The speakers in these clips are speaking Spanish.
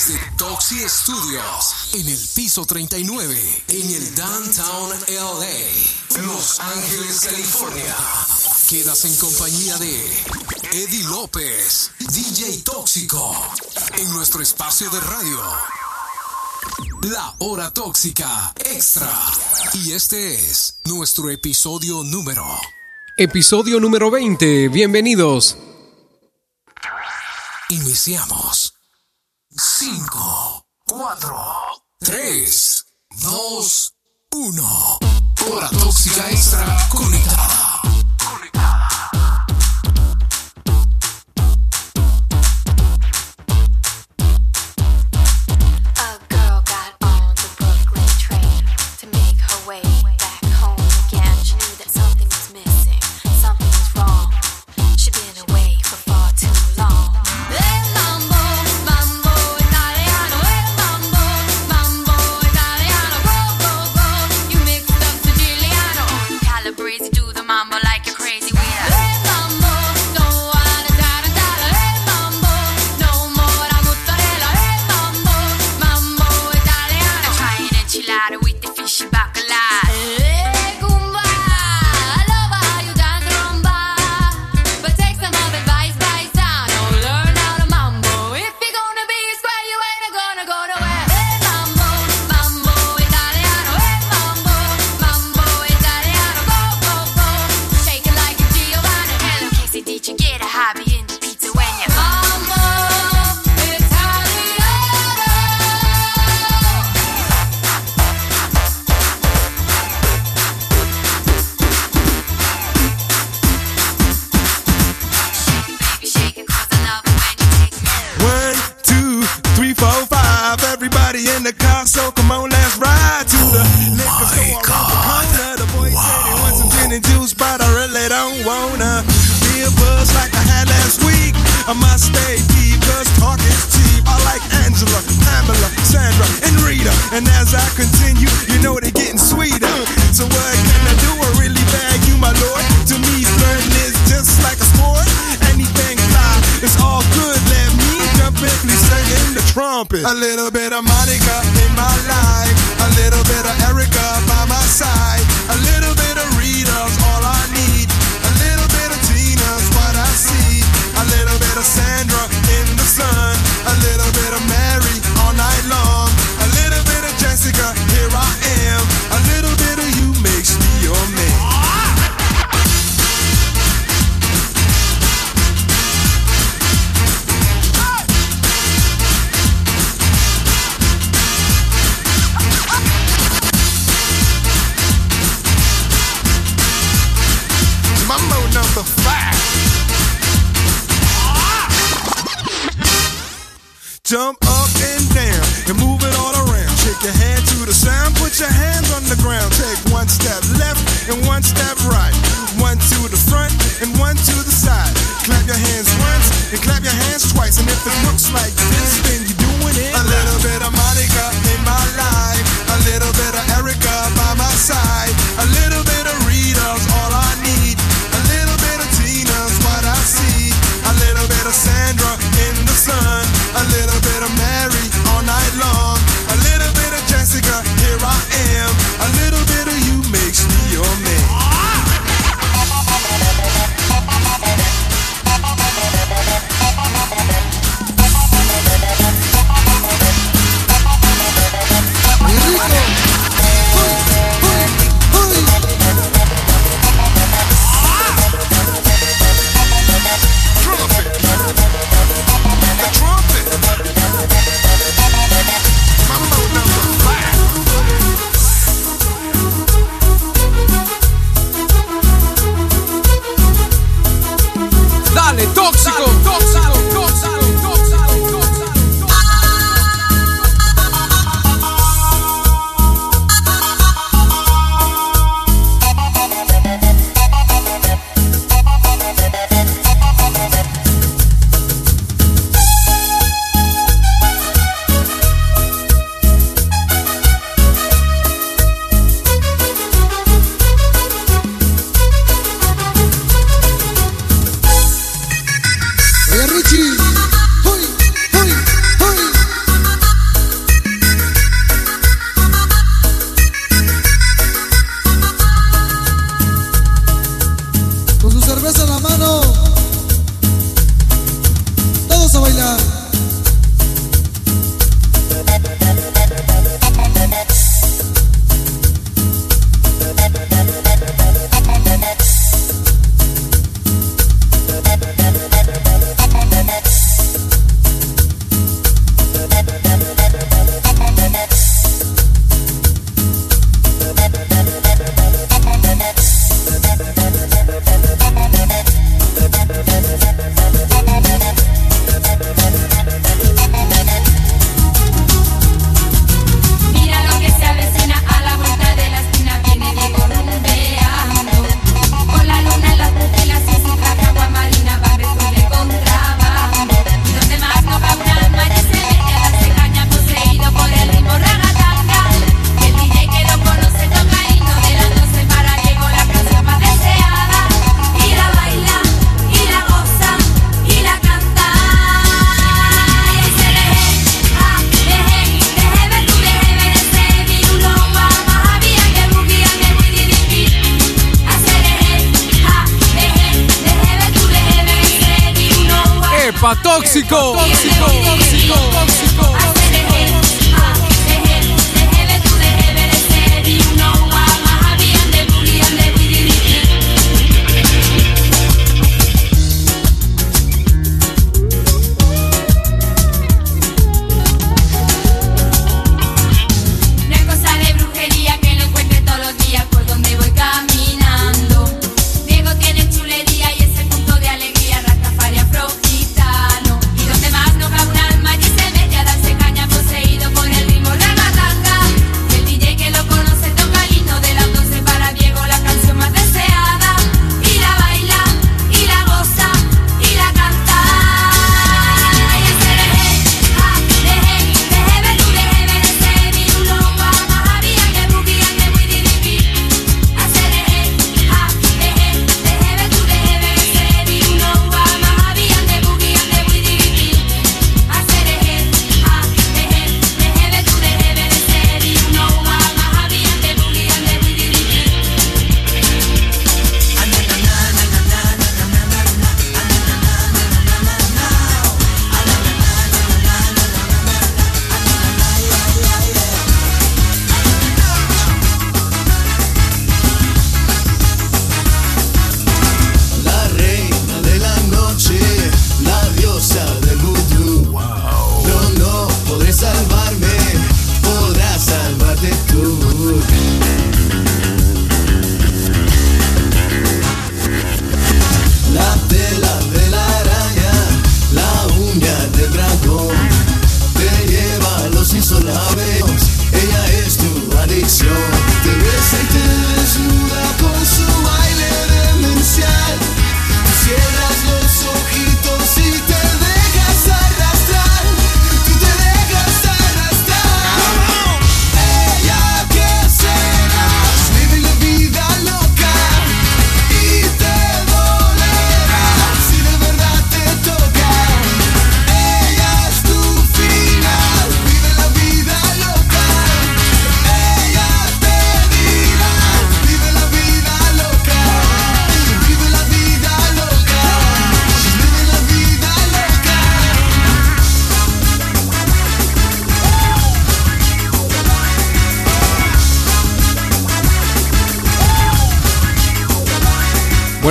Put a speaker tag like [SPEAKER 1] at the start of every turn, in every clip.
[SPEAKER 1] desde Toxi Studios, en el piso 39, en el Downtown LA, Los Ángeles, California. Quedas en compañía de Eddie López, DJ Tóxico, en nuestro espacio de radio. La hora tóxica extra. Y este es nuestro episodio número.
[SPEAKER 2] Episodio número 20. Bienvenidos.
[SPEAKER 1] Iniciamos. 5, 4, 3, 2, 1. Hora tóxica extra conectada.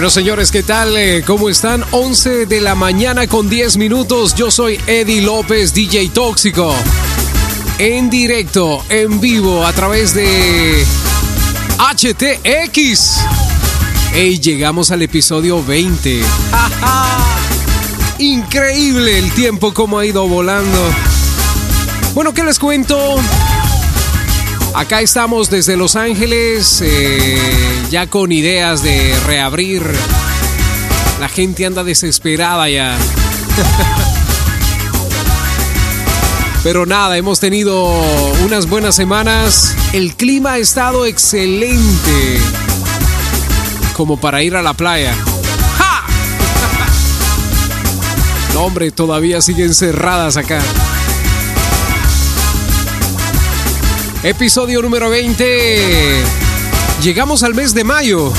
[SPEAKER 2] Señores, ¿qué tal? Eh, ¿Cómo están? 11 de la mañana con 10 minutos. Yo soy Eddie López, DJ Tóxico. En directo, en vivo, a través de HTX. Ey, llegamos al episodio 20. ¡Ja, ja! Increíble el tiempo como ha ido volando. Bueno, ¿qué les cuento? Acá estamos desde Los Ángeles, eh, ya con ideas de reabrir. La gente anda desesperada ya. Pero nada, hemos tenido unas buenas semanas. El clima ha estado excelente. Como para ir a la playa. ¡Ja! No, hombre, todavía siguen cerradas acá. Episodio número 20. Llegamos al mes de mayo.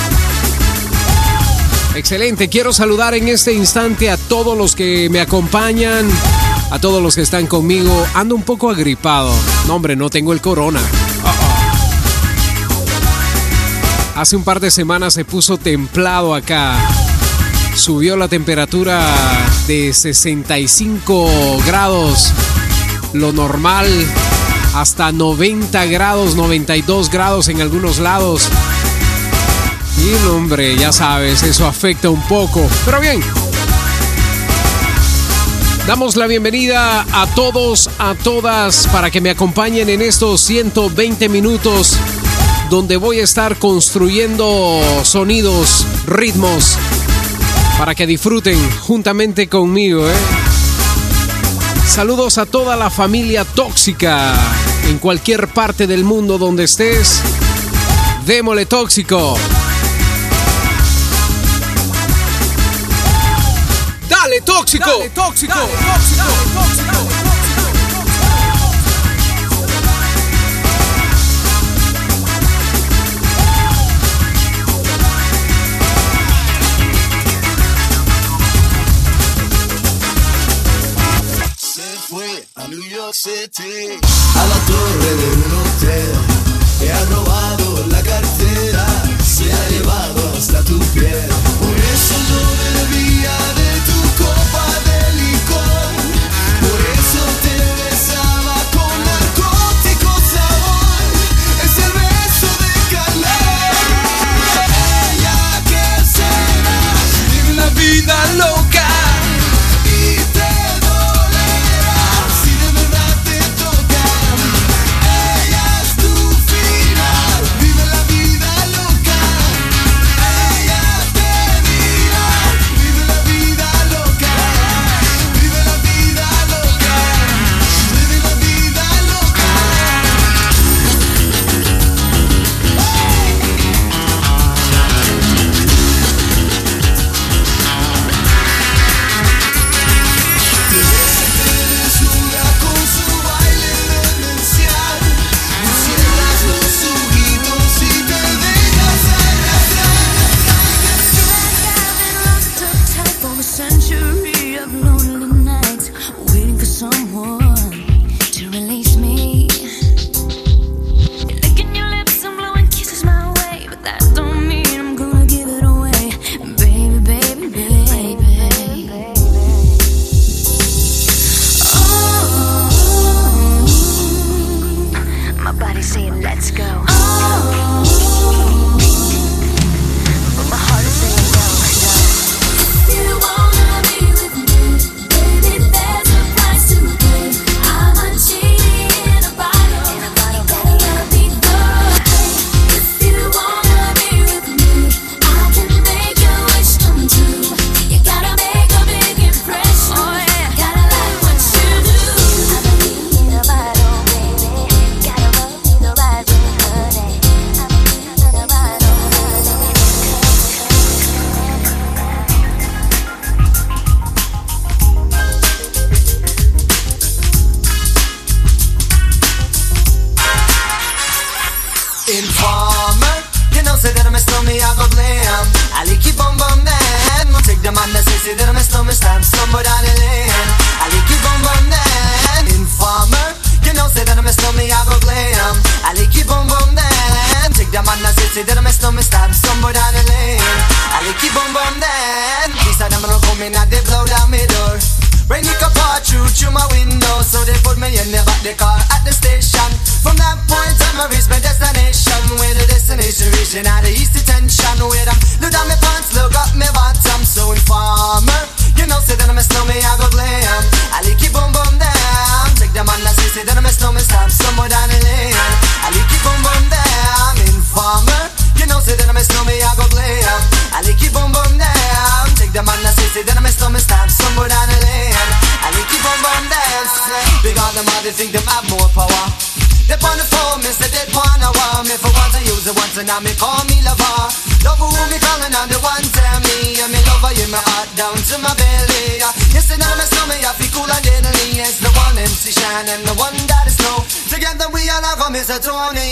[SPEAKER 2] Excelente, quiero saludar en este instante a todos los que me acompañan, a todos los que están conmigo. Ando un poco agripado. No, hombre, no tengo el corona. Hace un par de semanas se puso templado acá. Subió la temperatura de 65 grados, lo normal, hasta 90 grados, 92 grados en algunos lados. Y hombre, ya sabes, eso afecta un poco. Pero bien. Damos la bienvenida a todos, a todas, para que me acompañen en estos 120 minutos donde voy a estar construyendo sonidos, ritmos, para que disfruten juntamente conmigo. ¿eh? Saludos a toda la familia tóxica en cualquier parte del mundo donde estés. Démosle tóxico. Dale tóxico. Dale tóxico.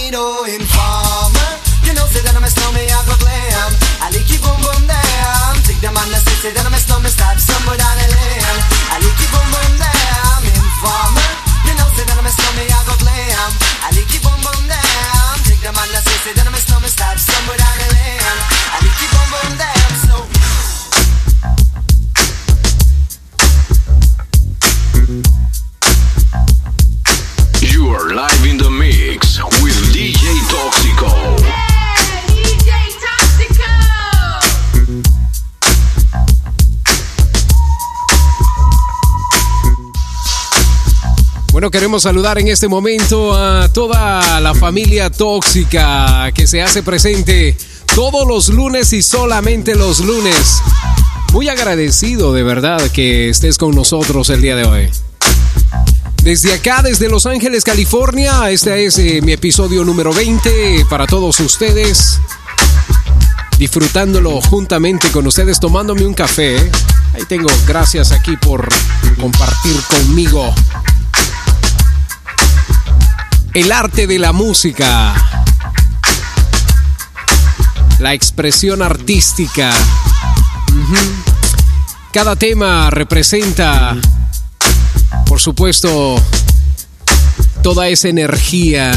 [SPEAKER 3] no.
[SPEAKER 4] You
[SPEAKER 3] know, say that I'm a snowman, I go glam. I like you boom boom damn. Take them on the say that I'm a snowman, stop somewhere down the lane. I like you boom boom damn. Informer. You know, say that I'm a snowman, I go glam. I like you boom boom damn. Take them a snowman,
[SPEAKER 2] Bueno, queremos saludar en este momento a toda la familia tóxica que se hace presente todos los lunes y solamente los lunes. Muy agradecido de verdad que estés con nosotros el día de hoy. Desde acá, desde Los Ángeles, California, este es eh, mi episodio número 20 para todos ustedes. Disfrutándolo juntamente con ustedes, tomándome un café. Ahí tengo, gracias aquí por compartir conmigo el arte de la música, la expresión artística. Cada tema representa, por supuesto, toda esa energía,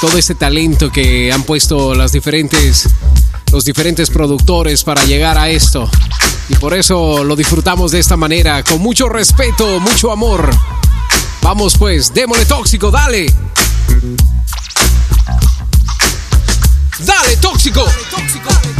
[SPEAKER 2] todo ese talento que han puesto las diferentes, los diferentes productores para llegar a esto. Y por eso lo disfrutamos de esta manera, con mucho respeto, mucho amor. Vamos pues, démosle tóxico, dale. Dale, tóxico.
[SPEAKER 5] Guarnicita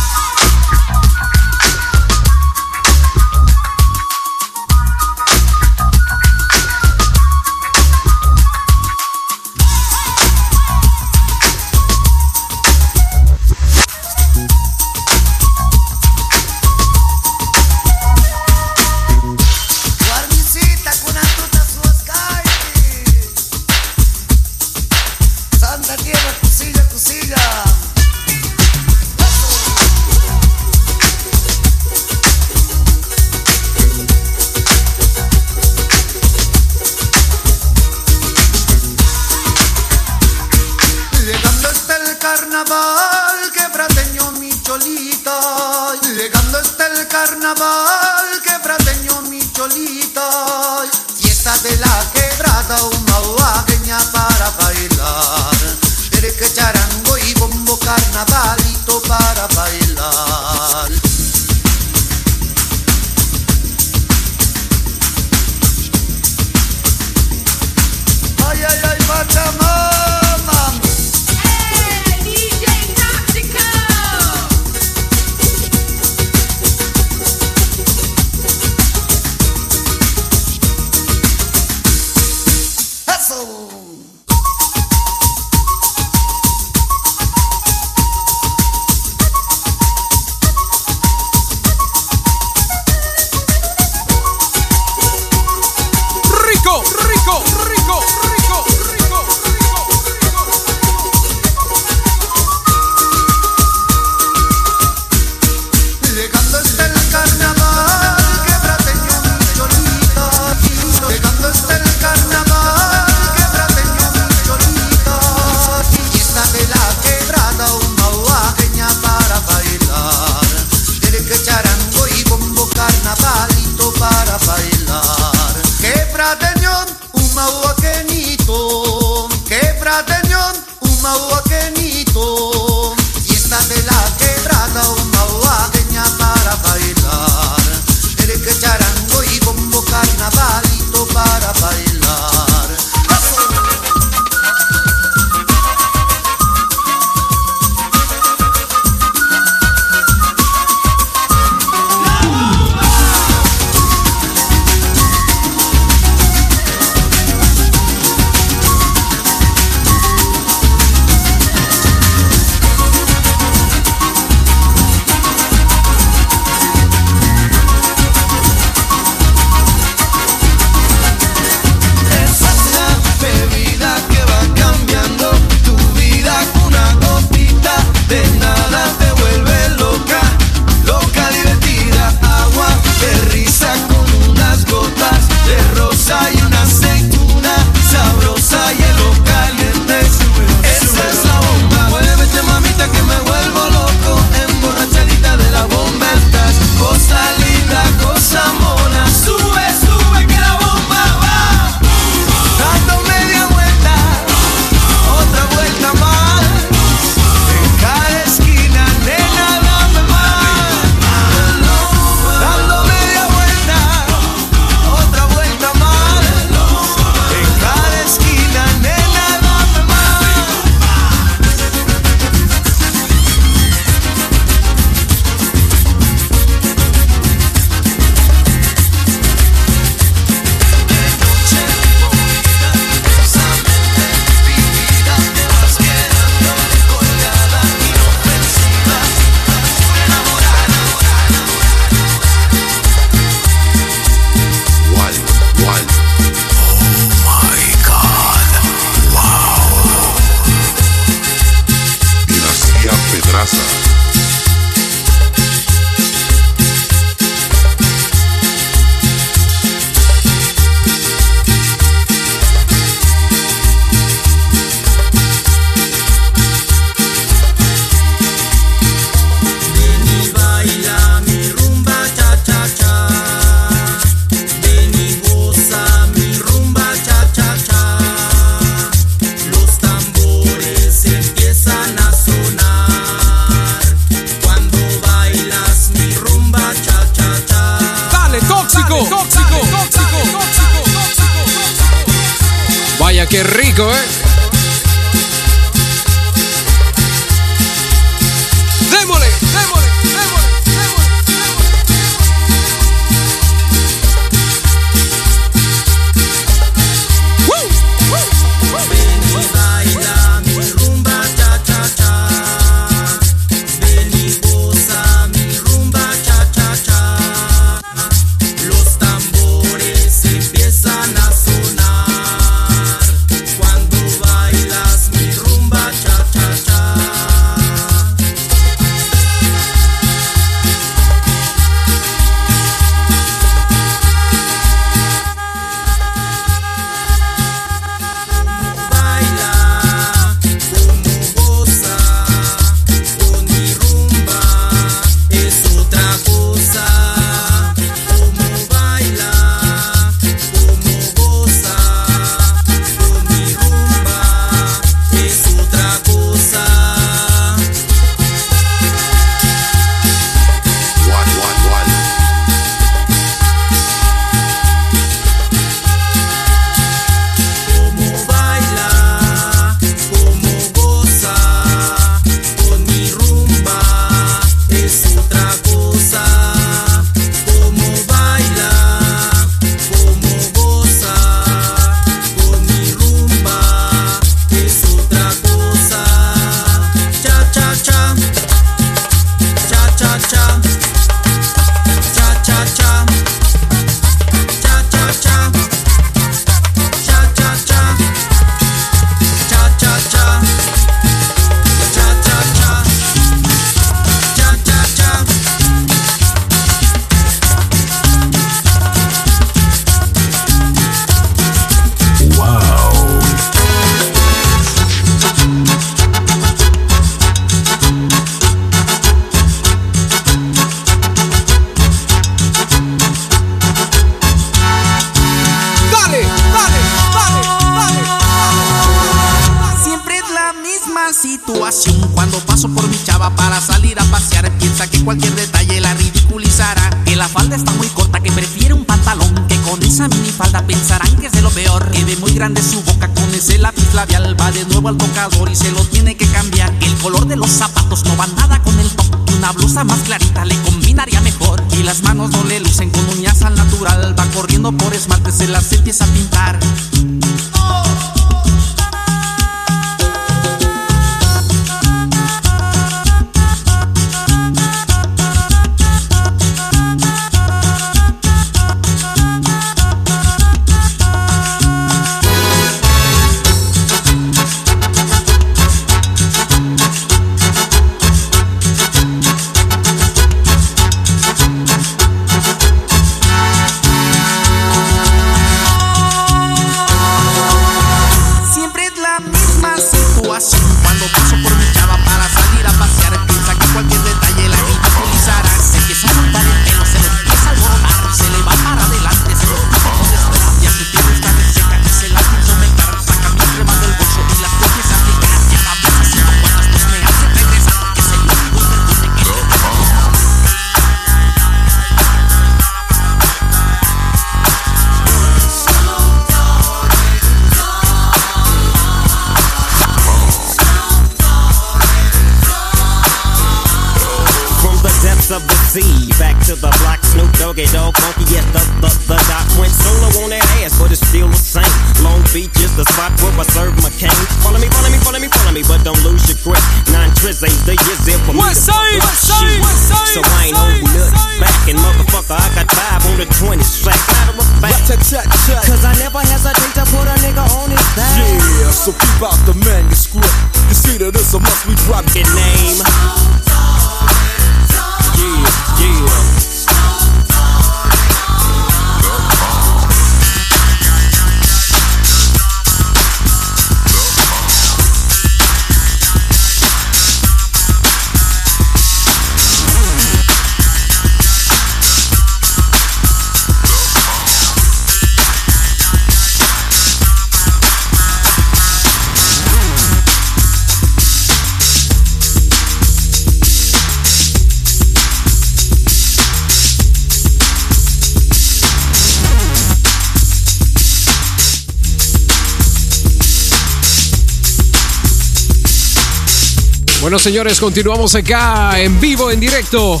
[SPEAKER 2] señores, continuamos acá en vivo, en directo.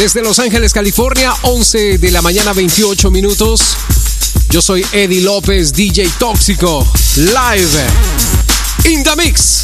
[SPEAKER 2] Desde Los Ángeles, California, 11 de la mañana, 28 minutos. Yo soy Eddie López, DJ Tóxico, live in the mix.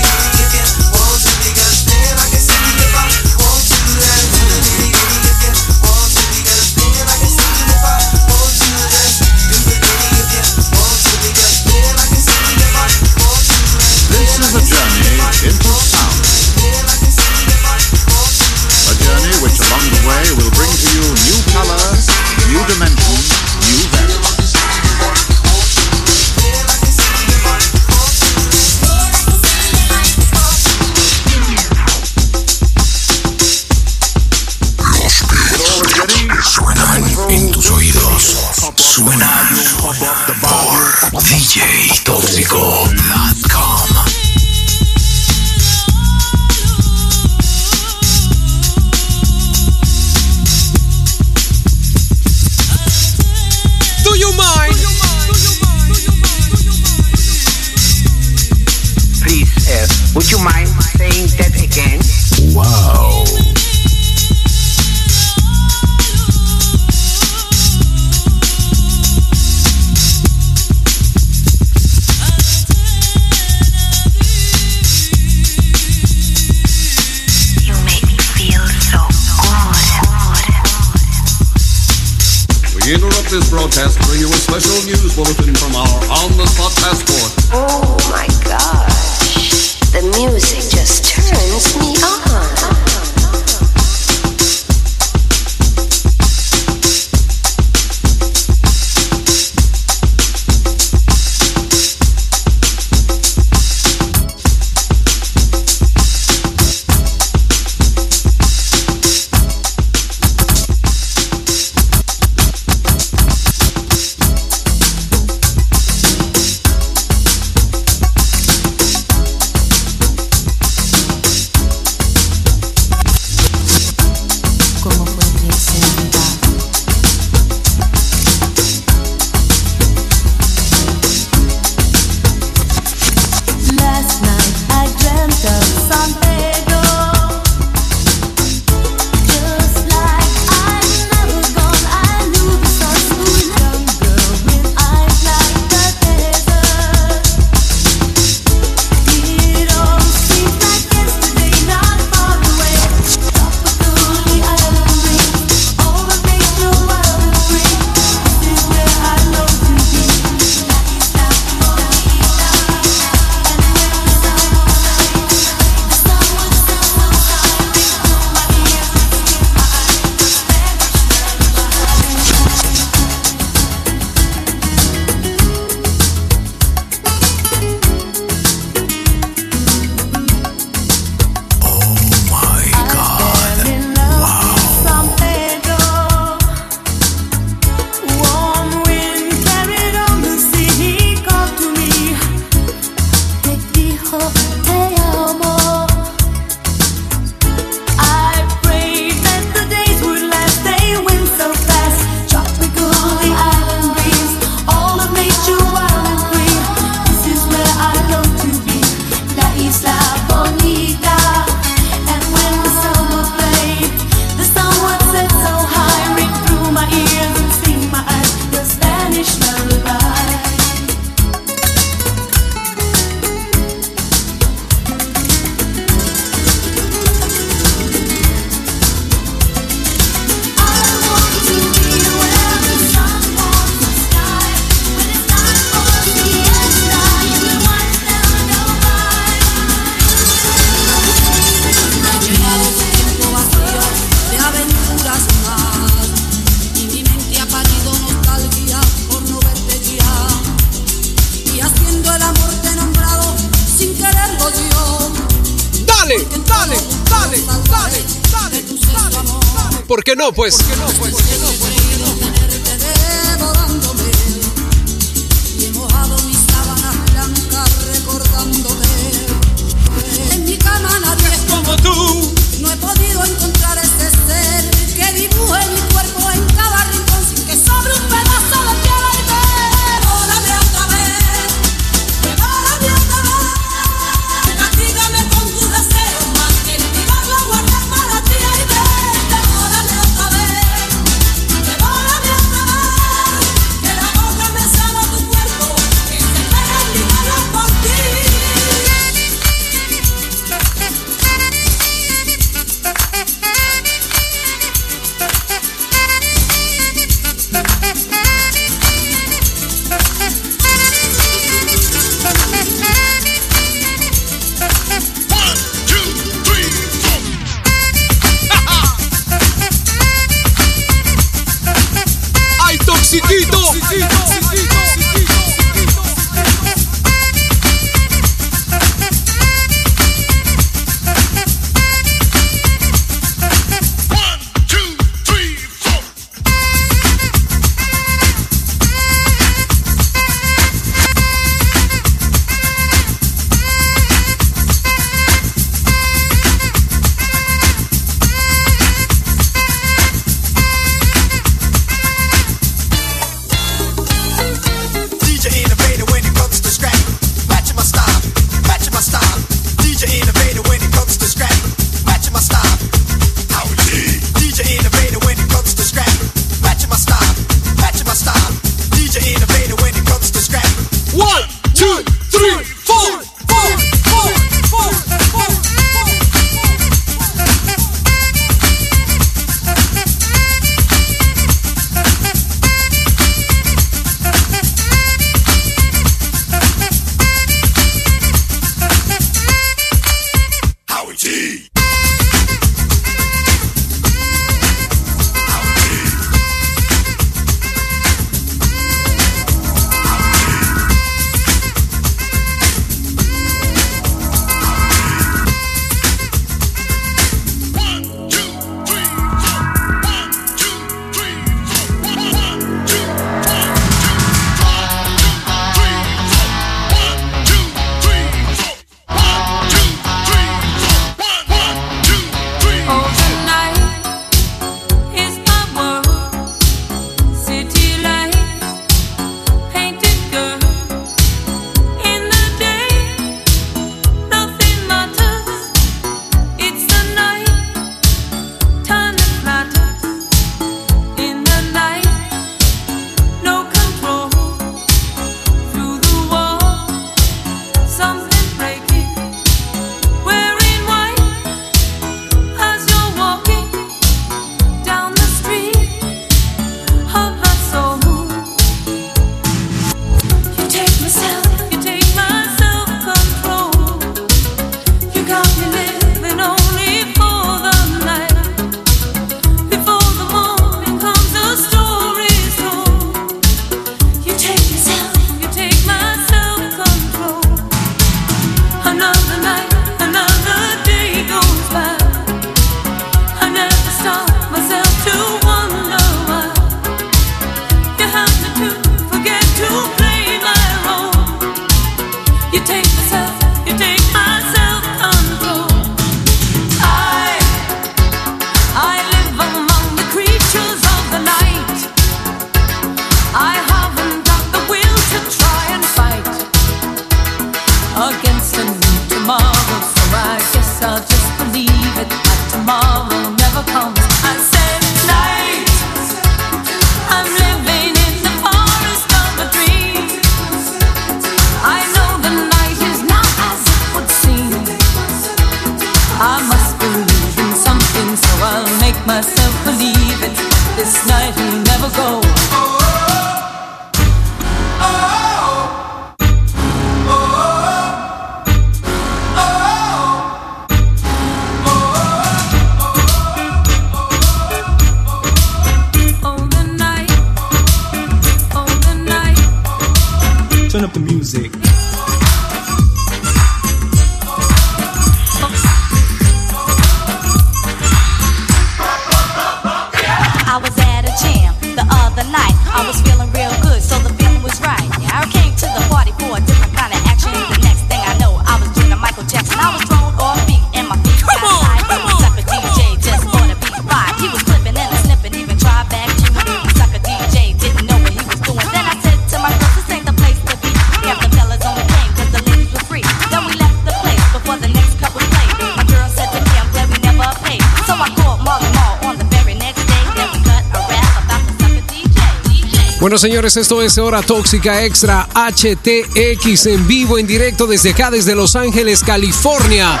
[SPEAKER 6] Bueno, señores, esto es Hora Tóxica Extra HTX en vivo, en directo desde acá, desde Los Ángeles, California.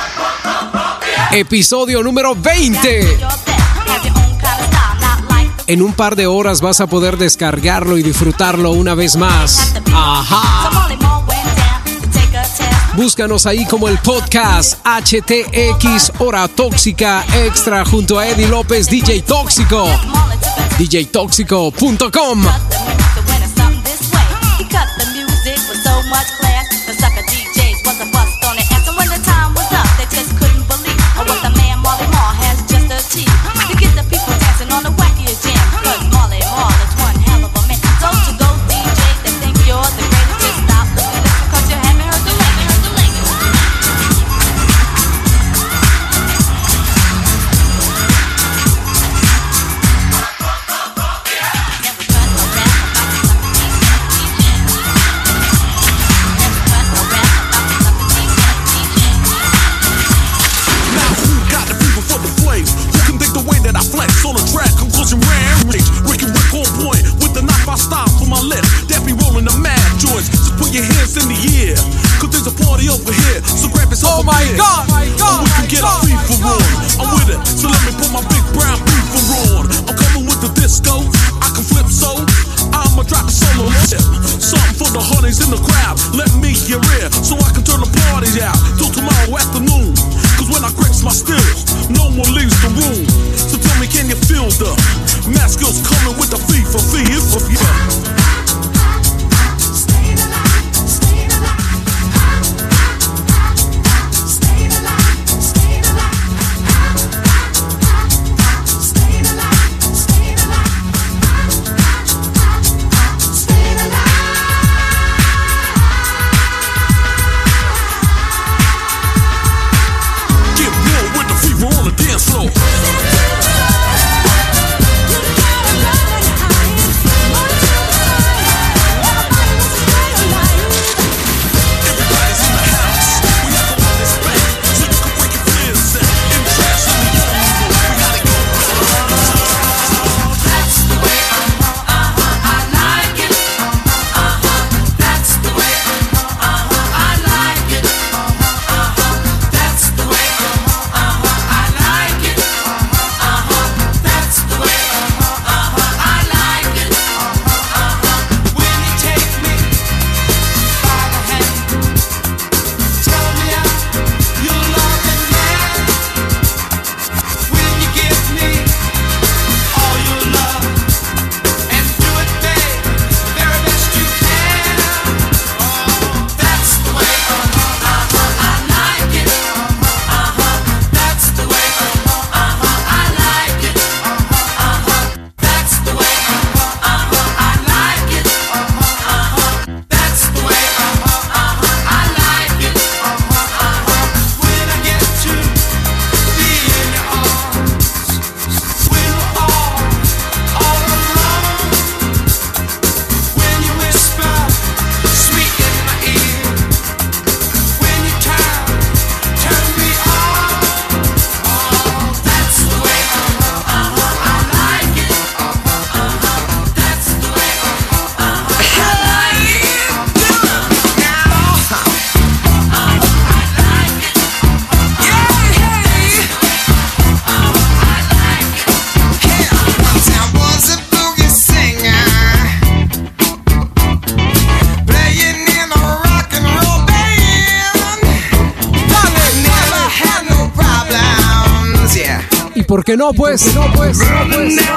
[SPEAKER 6] Episodio número 20. En un par de horas vas a poder descargarlo y disfrutarlo una vez más. Ajá. Búscanos ahí como el podcast HTX Hora Tóxica Extra junto a Eddie López, DJ Tóxico. DJTóxico.com.
[SPEAKER 2] no,
[SPEAKER 6] pues. No, pues. No, pues.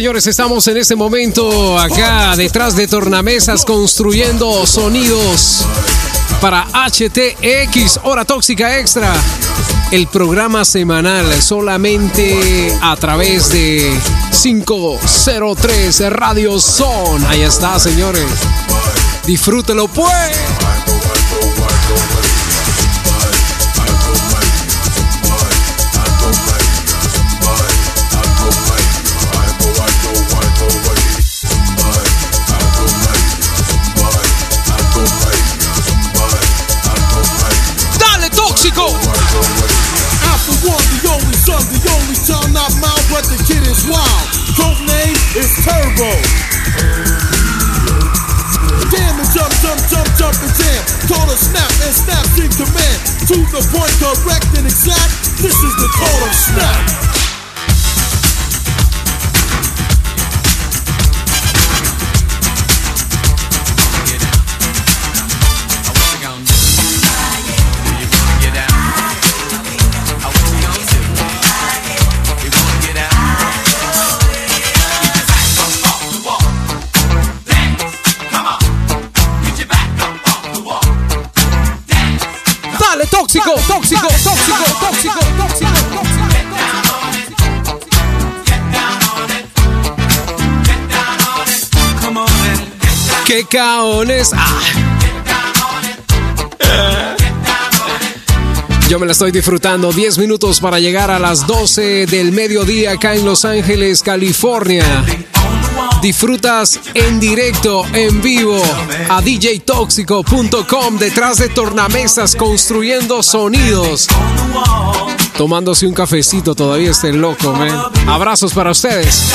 [SPEAKER 2] señores, estamos en este momento acá detrás de tornamesas construyendo sonidos para HTX, Hora Tóxica Extra, el programa semanal solamente a través de 503 Radio Zone. Ahí está, señores. Disfrútelo pues. Quetaones. Ah. Yo me la estoy disfrutando. 10 minutos para llegar a las 12 del mediodía acá en Los Ángeles, California. Disfrutas en directo, en vivo, a djtóxico.com detrás de tornamesas construyendo sonidos. Tomándose un cafecito, todavía estén loco, man. Abrazos para ustedes.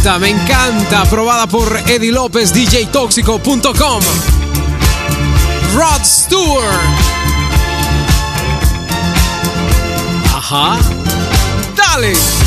[SPEAKER 7] Encanta, me encanta. Aprobada por Eddie López, DJTóxico.com. Rod Stewart. Ajá. Dale.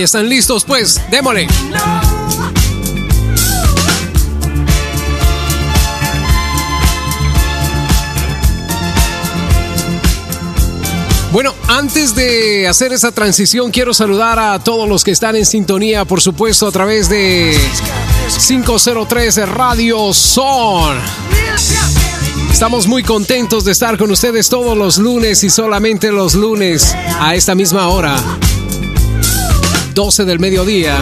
[SPEAKER 7] Están listos, pues. Démosle. Bueno, antes de hacer esa transición, quiero saludar a todos los que están en sintonía, por supuesto, a través de 503 Radio Son. Estamos muy contentos de estar con ustedes todos los lunes y solamente los lunes a esta misma hora. 12 del mediodía.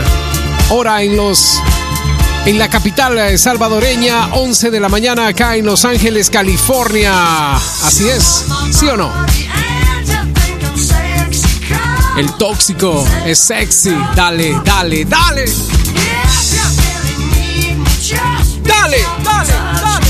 [SPEAKER 7] Hora en los en la capital eh, salvadoreña, 11 de la mañana acá en Los Ángeles, California. Así es, ¿sí o no? El tóxico es sexy. Dale, dale, dale. Dale, dale, dale,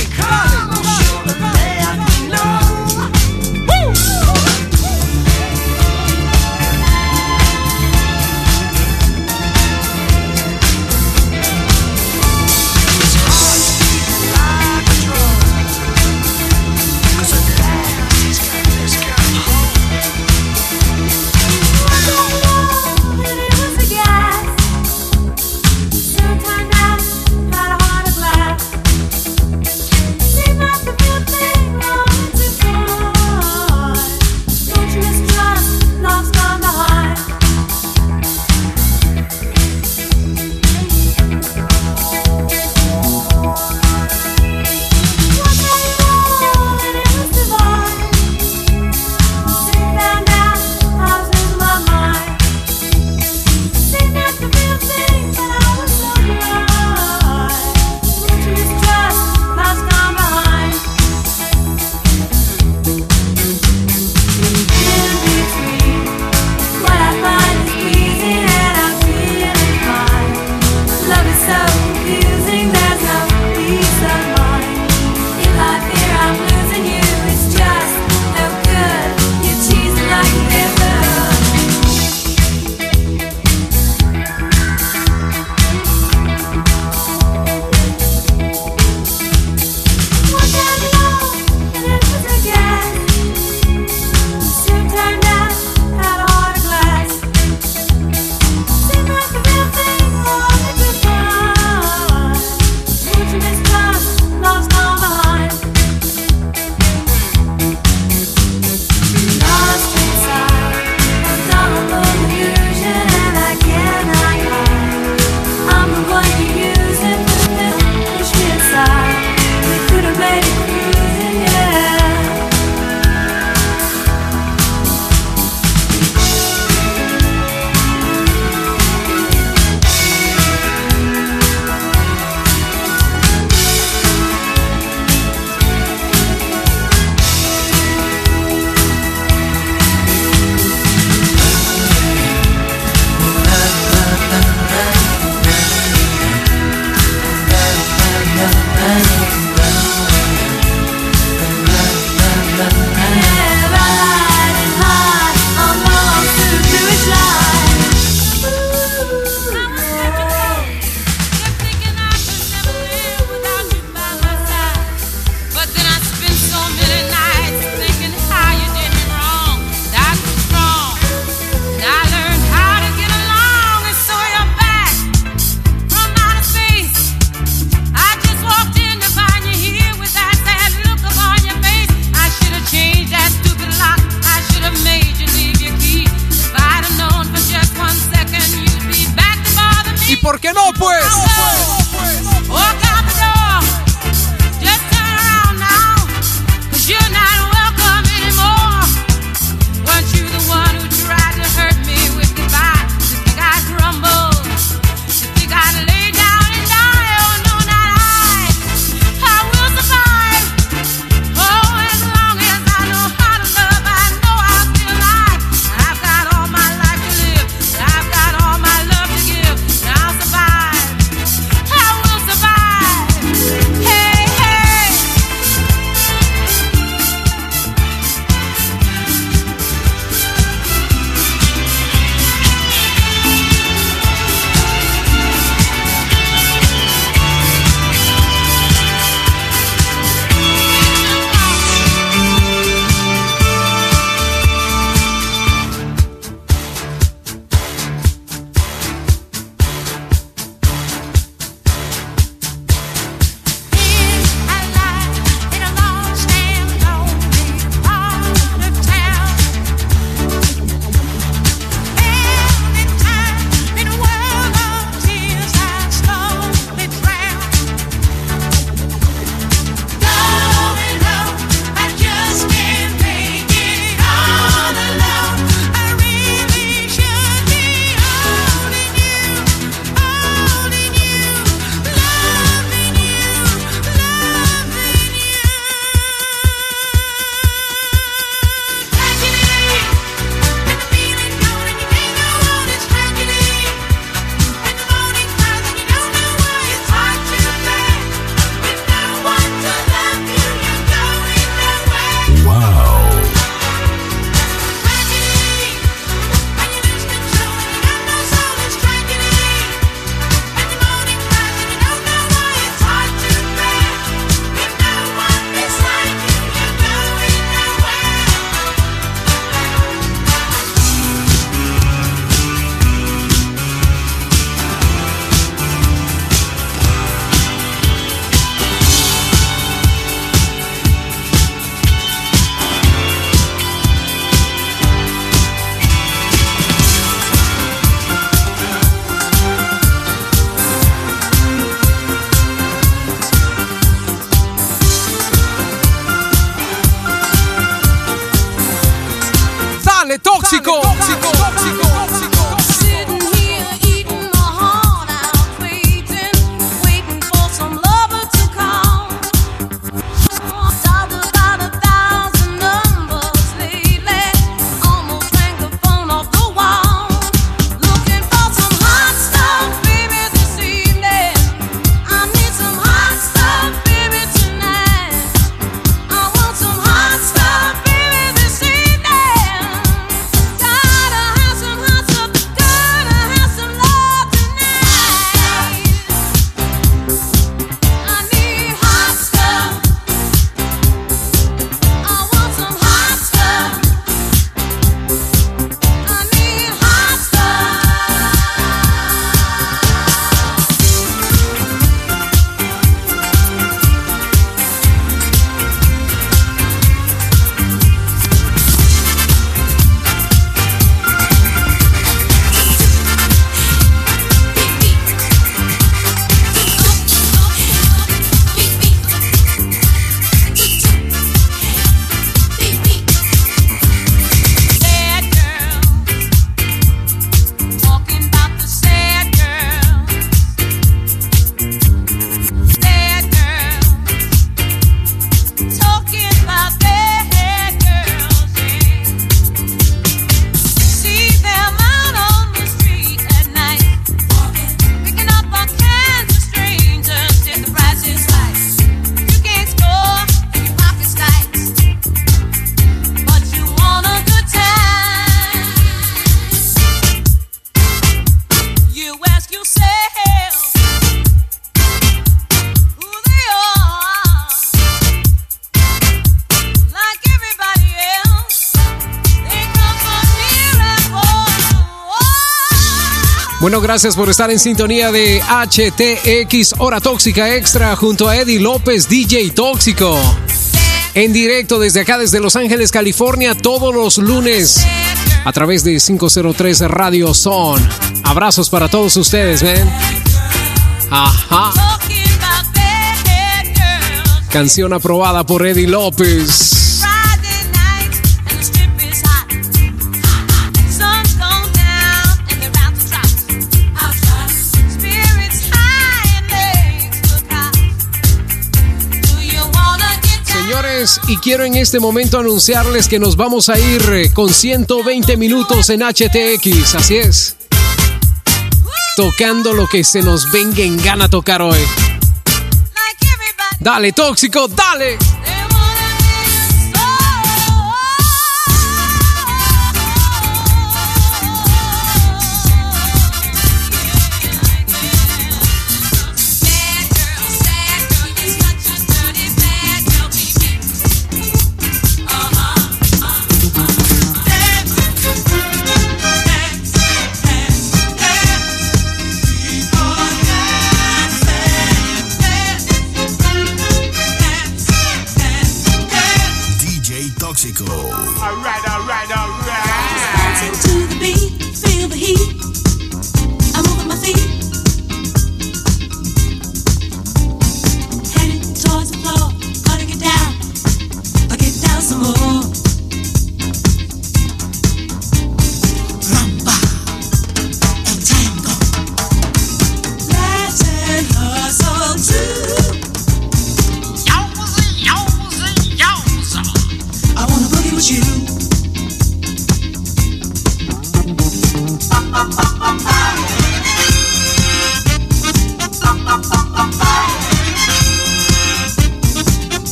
[SPEAKER 8] gracias por estar en sintonía de HTX Hora Tóxica Extra junto a Eddie López, DJ Tóxico. En directo desde acá, desde Los Ángeles, California, todos los lunes a través de 503 Radio Son. Abrazos para todos ustedes, ven. Ajá. Canción aprobada por Eddie López. y quiero en este momento anunciarles que nos vamos a ir eh, con 120 minutos en HTX, así es. Tocando lo que se nos venga en gana tocar hoy. Dale, tóxico, dale.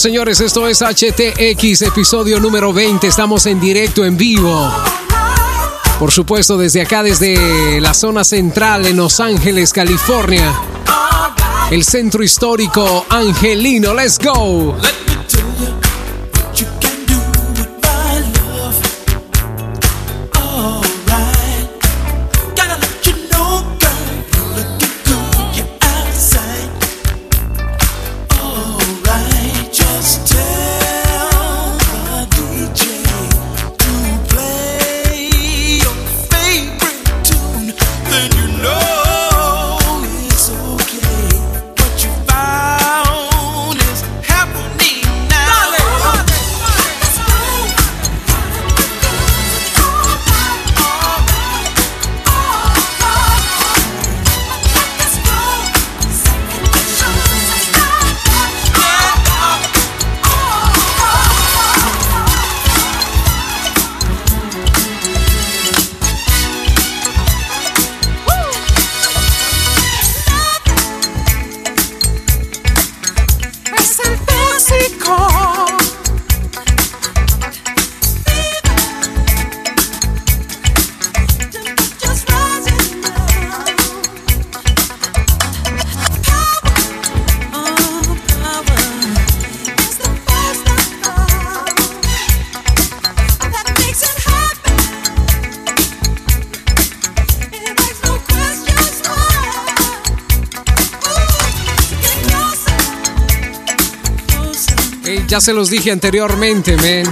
[SPEAKER 8] Señores, esto es HTX, episodio número 20. Estamos en directo, en vivo. Por supuesto, desde acá, desde la zona central en Los Ángeles, California. El centro histórico angelino. Let's go. Ya se los dije anteriormente, men.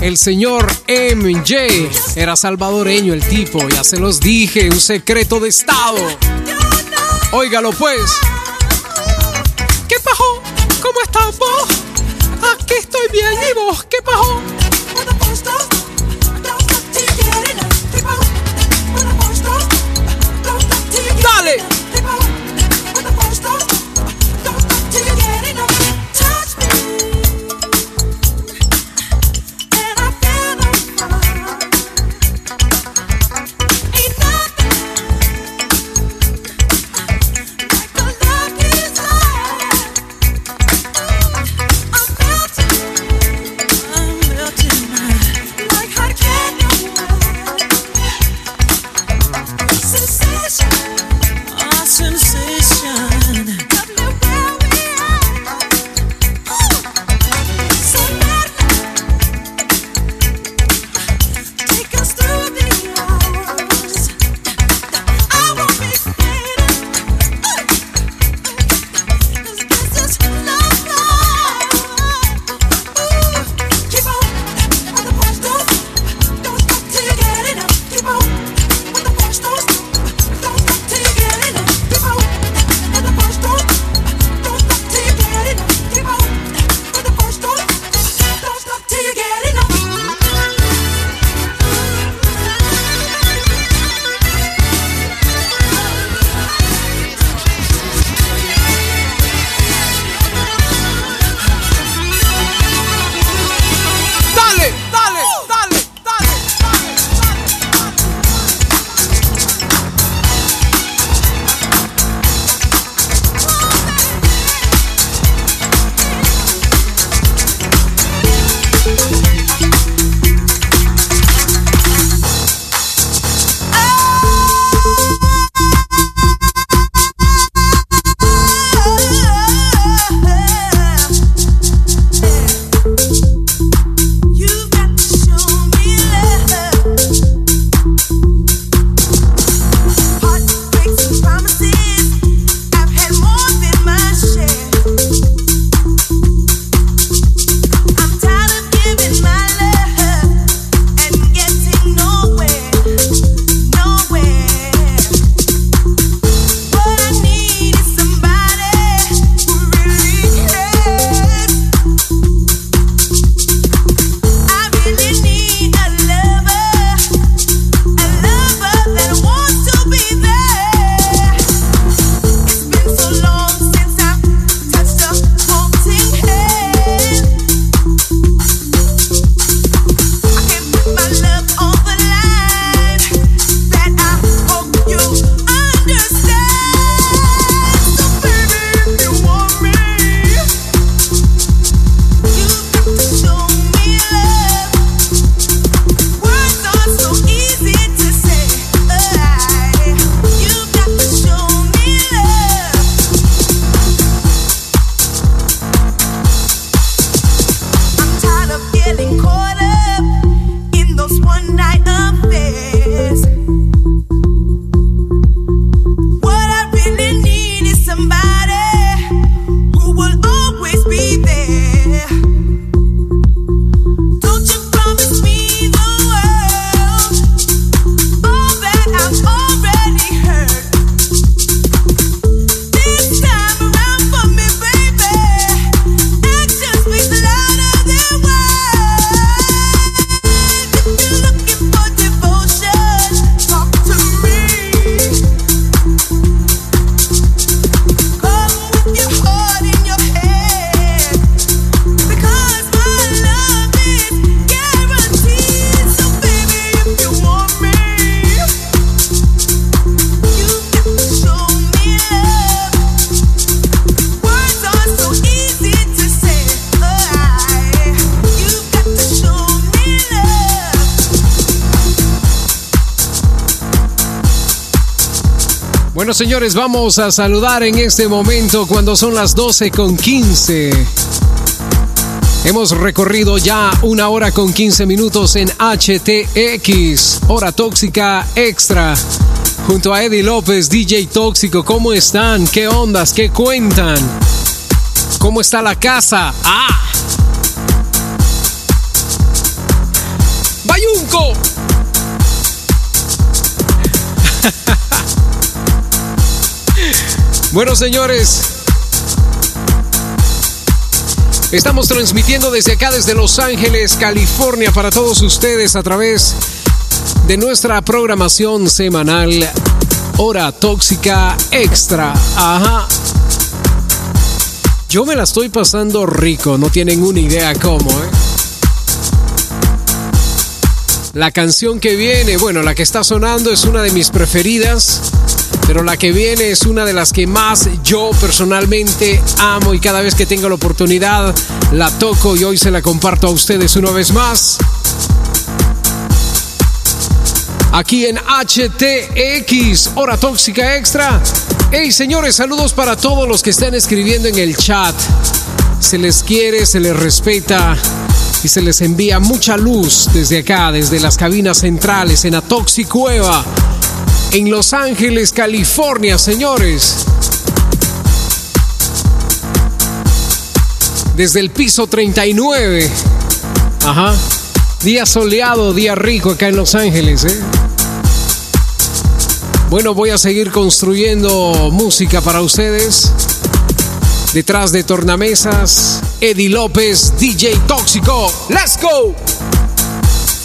[SPEAKER 8] El señor MJ era salvadoreño el tipo, ya se los dije, un secreto de estado. Óigalo pues.
[SPEAKER 2] Señores, vamos a saludar en este momento cuando son las 12 con 15. Hemos recorrido ya una hora con 15 minutos en HTX, hora tóxica extra, junto a Eddie López, DJ Tóxico. ¿Cómo están? ¿Qué ondas? ¿Qué cuentan? ¿Cómo está la casa? ¡Ah! ¡Bayunco! Bueno, señores, estamos transmitiendo desde acá, desde Los Ángeles, California, para todos ustedes a través de nuestra programación semanal Hora Tóxica Extra. Ajá. Yo me la estoy pasando rico, no tienen una idea cómo, ¿eh? La canción que viene, bueno, la que está sonando es una de mis preferidas, pero la que viene es una de las que más yo personalmente amo y cada vez que tengo la oportunidad la toco y hoy se la comparto a ustedes una vez más. Aquí en HTX, Hora Tóxica Extra. Hey señores, saludos para todos los que están escribiendo en el chat. Se les quiere, se les respeta y se les envía mucha luz desde acá, desde las cabinas centrales en Atoxi Cueva, en Los Ángeles, California, señores. Desde el piso 39. Ajá. Día soleado, día rico acá en Los Ángeles, ¿eh? Bueno, voy a seguir construyendo música para ustedes. Detrás de tornamesas, Eddie López, DJ Tóxico. ¡Let's go!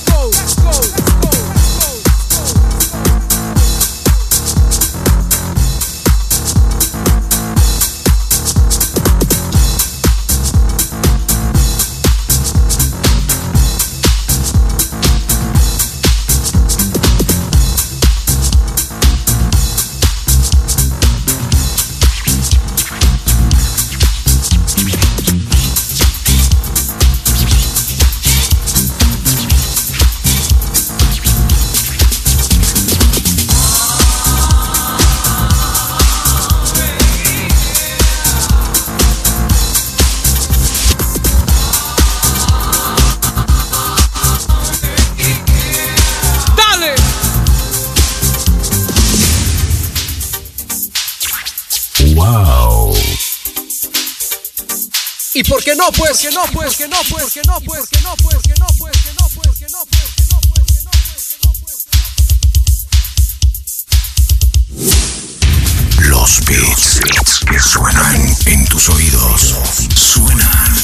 [SPEAKER 2] ¡Dale!
[SPEAKER 9] porque
[SPEAKER 2] no pues porque no pues porque no pues porque no pues porque no pues porque no pues porque no pues porque no pues porque no pues porque no pues porque no pues
[SPEAKER 9] los beats que suenan en tus oídos suenan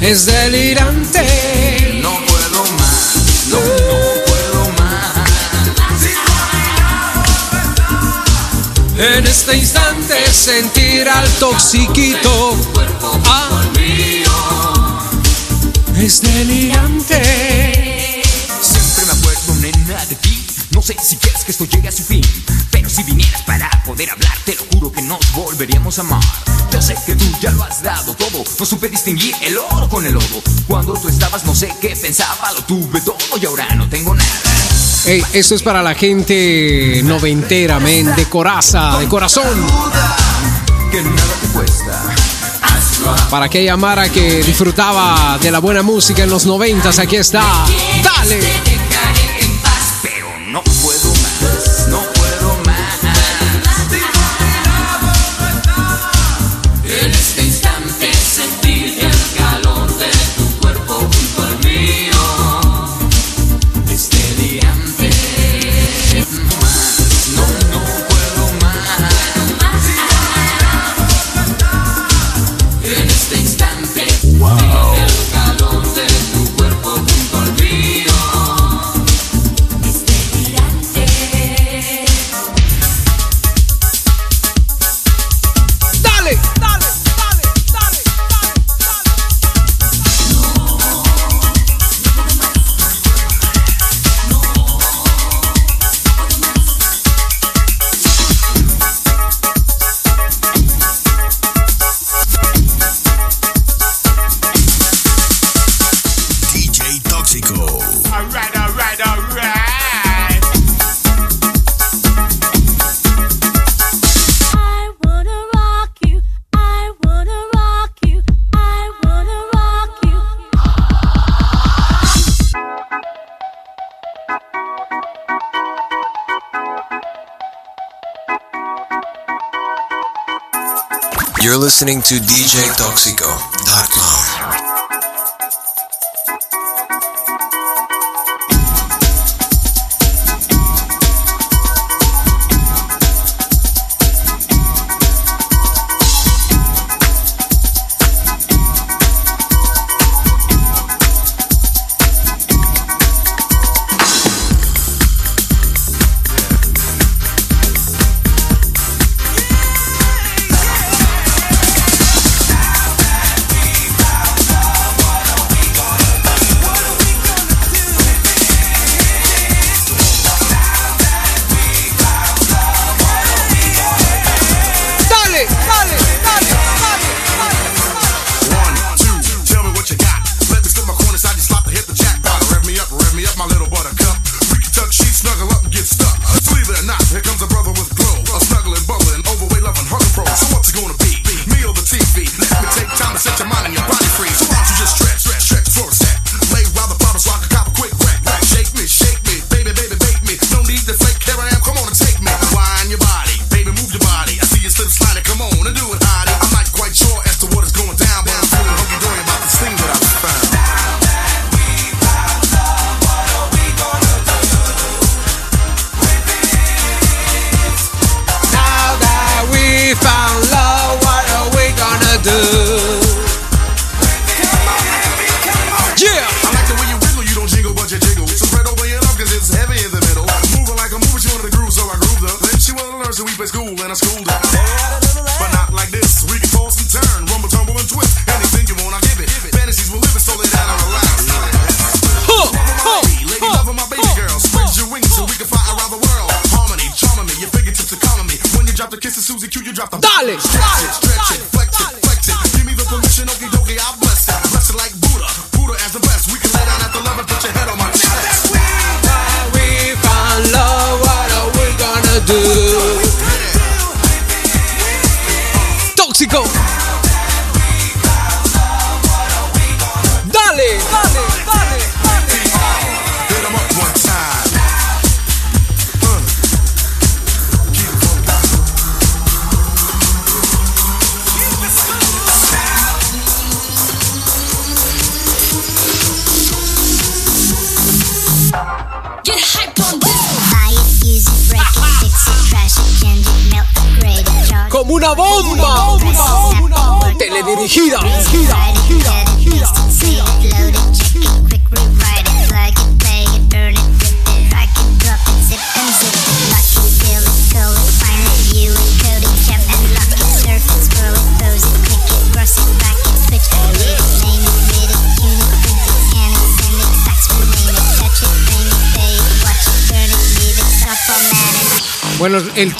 [SPEAKER 10] es delirante. No puedo más, no, puedo más. En este instante sentir al
[SPEAKER 11] toxiquito. Ah, es delirante.
[SPEAKER 9] No sé si quieres que esto llegue a su fin, pero si vinieras para poder hablar, te lo juro que nos volveríamos a amar. Yo sé que tú ya lo has dado todo, no supe distinguir el oro con el lodo. Cuando tú estabas, no sé qué pensaba, lo tuve todo y ahora no tengo nada.
[SPEAKER 2] Hey, esto es para la gente noventera, men, de coraza, de corazón.
[SPEAKER 9] Que nada.
[SPEAKER 2] Para aquella Mara que disfrutaba de la buena música en los noventas, aquí está. ¡Dale!
[SPEAKER 9] Este
[SPEAKER 12] listening to
[SPEAKER 13] DJ Toxico.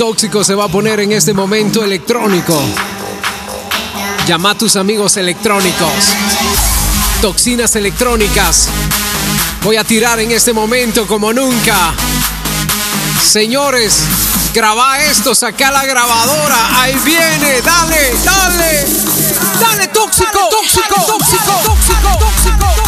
[SPEAKER 13] tóxico se va a poner en este momento electrónico. Llama a tus amigos electrónicos. Toxinas electrónicas. Voy a tirar en este momento como nunca. Señores, graba esto, saca la grabadora. Ahí viene, dale, dale. Dale, tóxico, tóxico, tóxico, tóxico, tóxico. tóxico.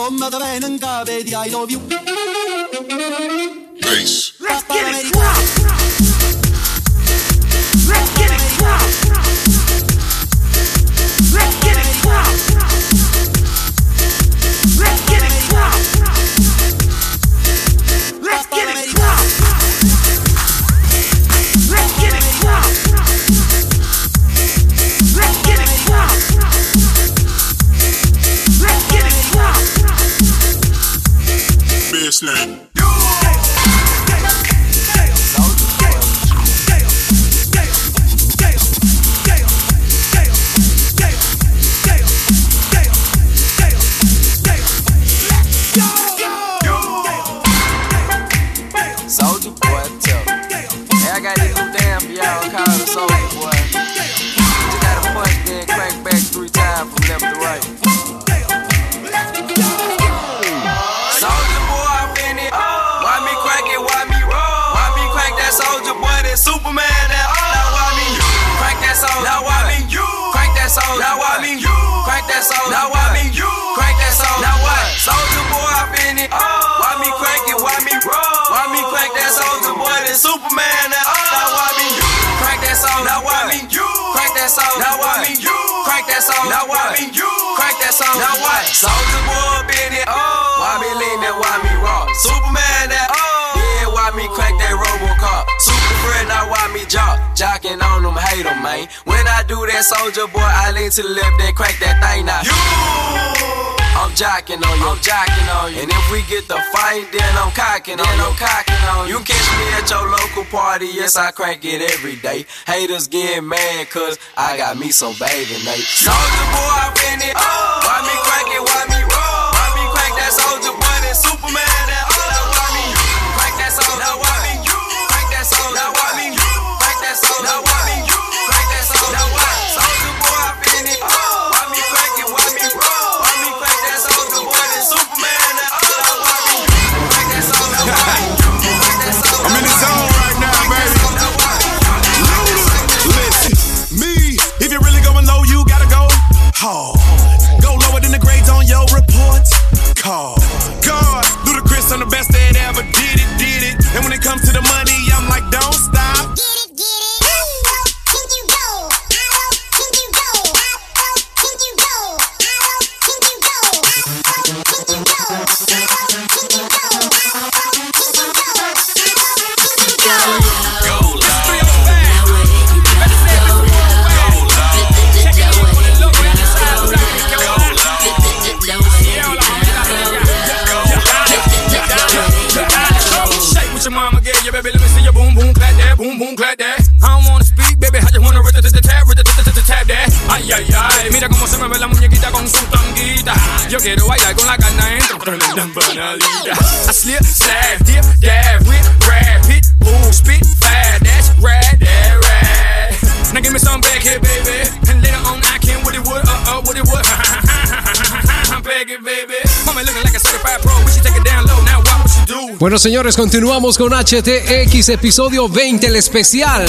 [SPEAKER 14] Oh, mother man and God, baby, I love
[SPEAKER 15] you.
[SPEAKER 16] Let's get it. Let's get it. Let's get it. Let's get it.
[SPEAKER 17] to the then crank that thing now. You! I'm jocking on you, I'm jocking on you. And if we get the fight, then I'm cocking on you. I'm cocking on you. You catch me at your local party, yes, I crank it every day. Haters get mad, cause I got me some baby, Nate. Soldier boy, I've been it
[SPEAKER 1] up.
[SPEAKER 2] Bueno, señores, continuamos con HTX episodio 20, el especial.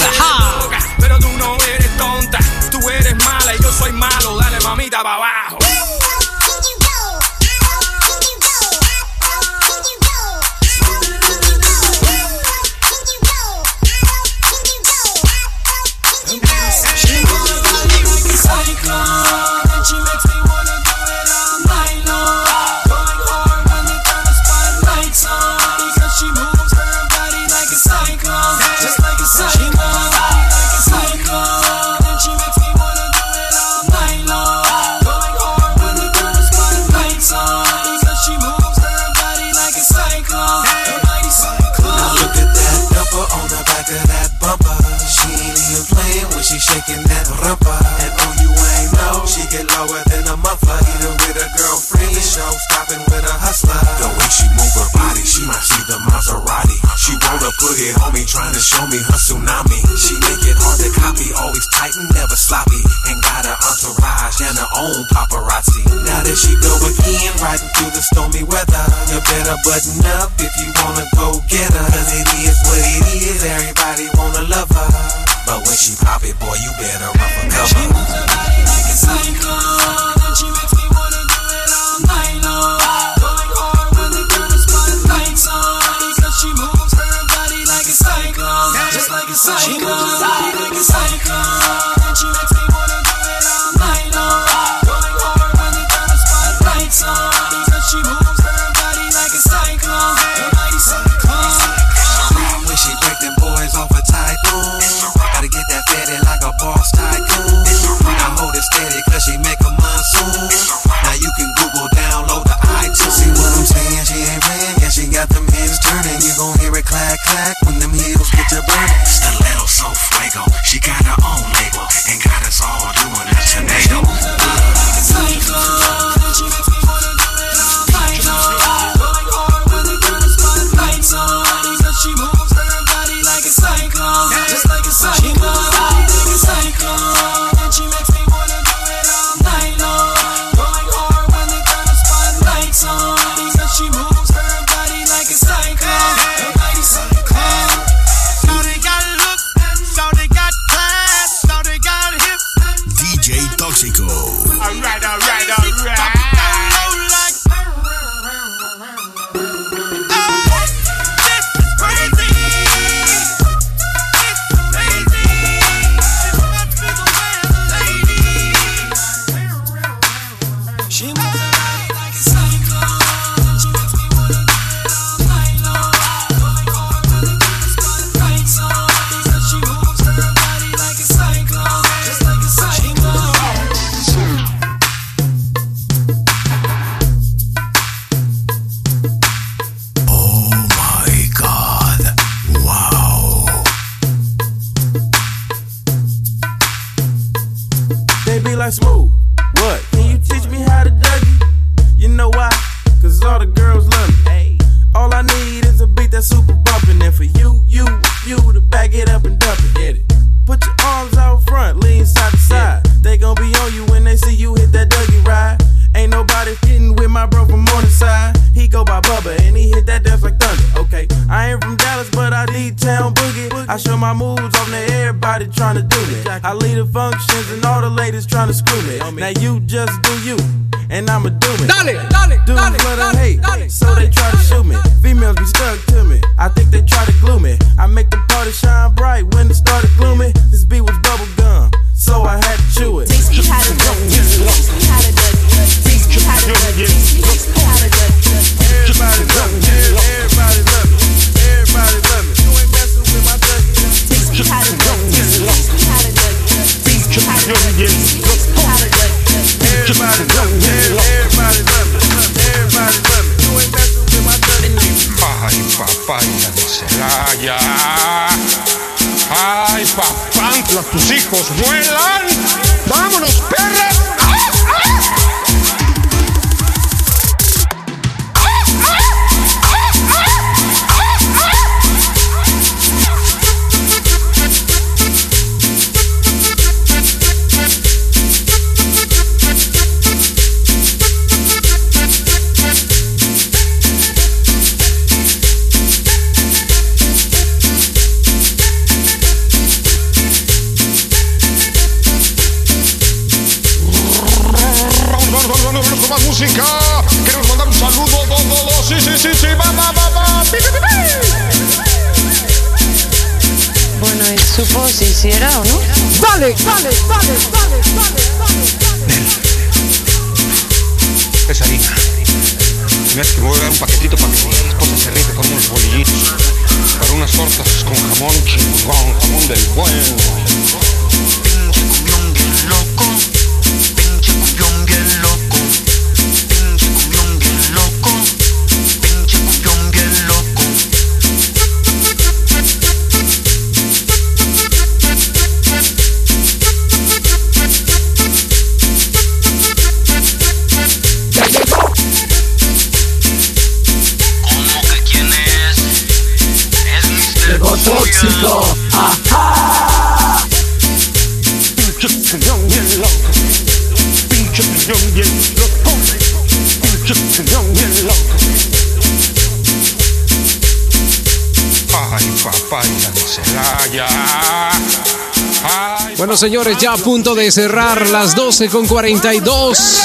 [SPEAKER 2] ya a punto de cerrar las 12 con 42.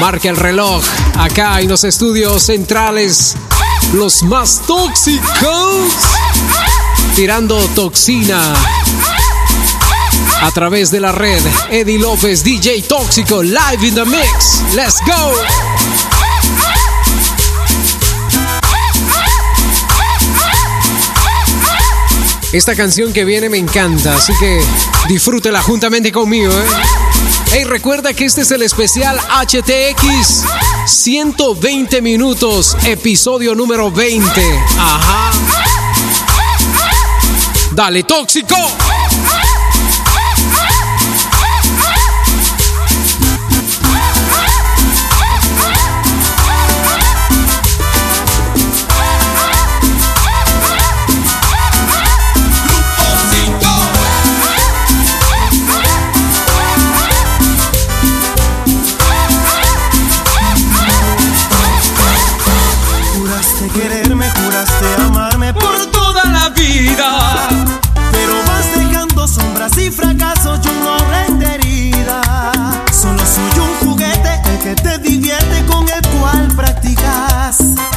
[SPEAKER 2] Marca el reloj acá en los estudios centrales, los más tóxicos, tirando toxina a través de la red. Eddie López, DJ Tóxico, live in the mix. Let's go. Esta canción que viene me encanta, así que disfrútela juntamente conmigo. ¿eh? Hey, recuerda que este es el especial HTX 120 minutos, episodio número 20. Ajá. Dale, tóxico.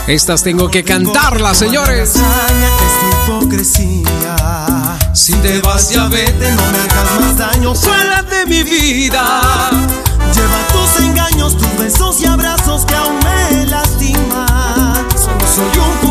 [SPEAKER 2] Estas tengo que cantarlas, señores.
[SPEAKER 18] Si te vas, ya vete, no me hagas más daño.
[SPEAKER 19] Suela de mi vida.
[SPEAKER 18] Lleva tus engaños, tus besos y abrazos que aún me lastiman. Solo soy un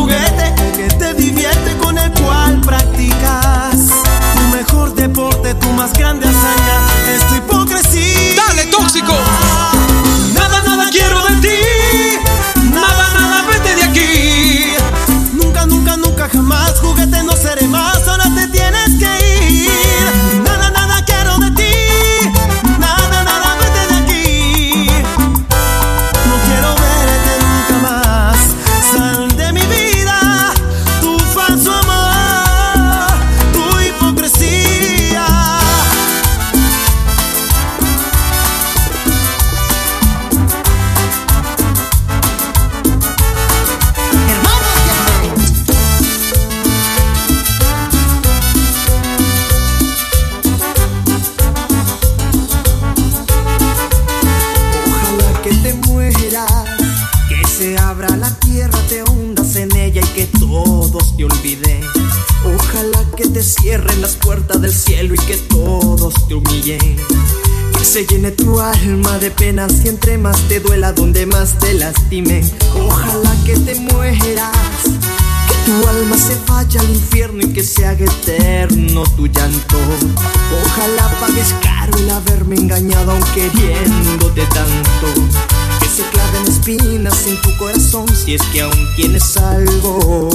[SPEAKER 18] si es que aún tienes algo.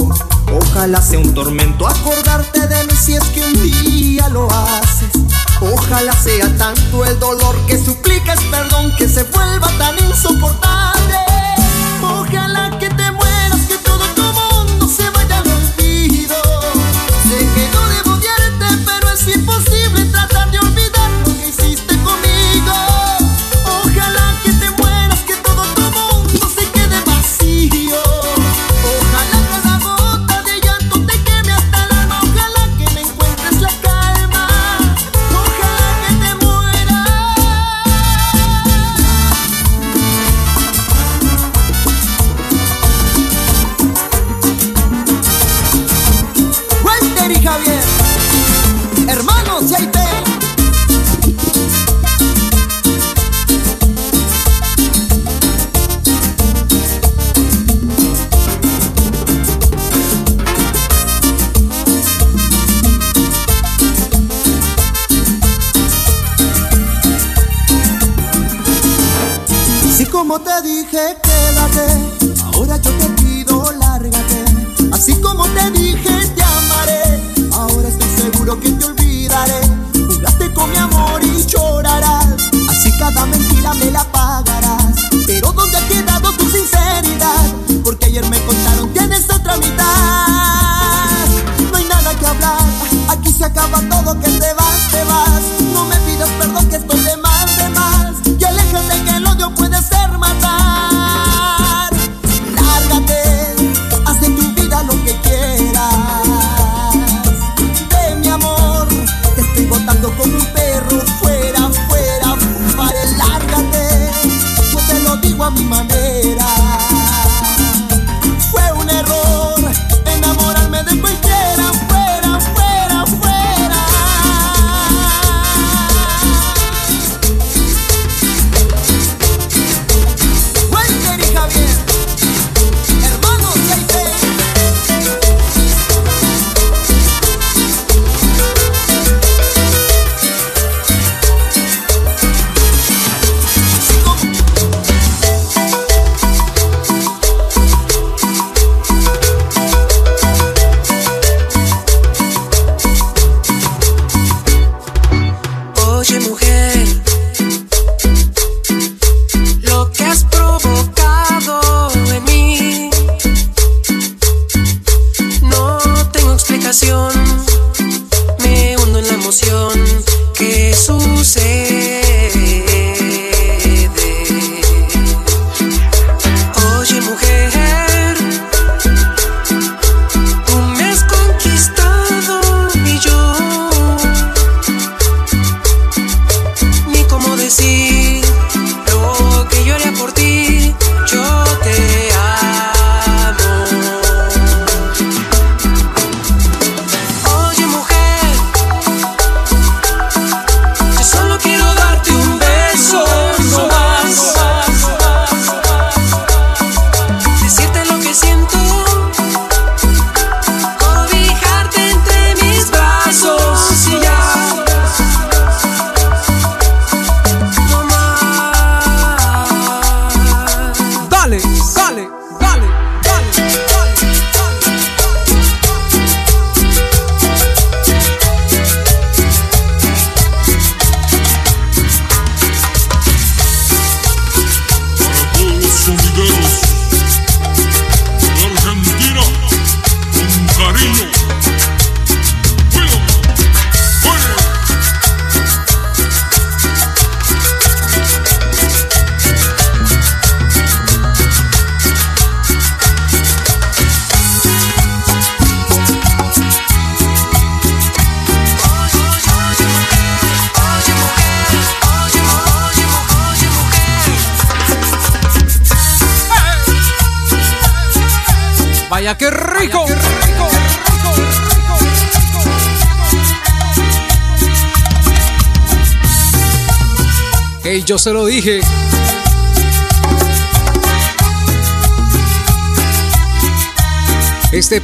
[SPEAKER 18] Ojalá sea un tormento acordarte de mí si es que un día lo haces. Ojalá sea tanto el dolor que
[SPEAKER 20] su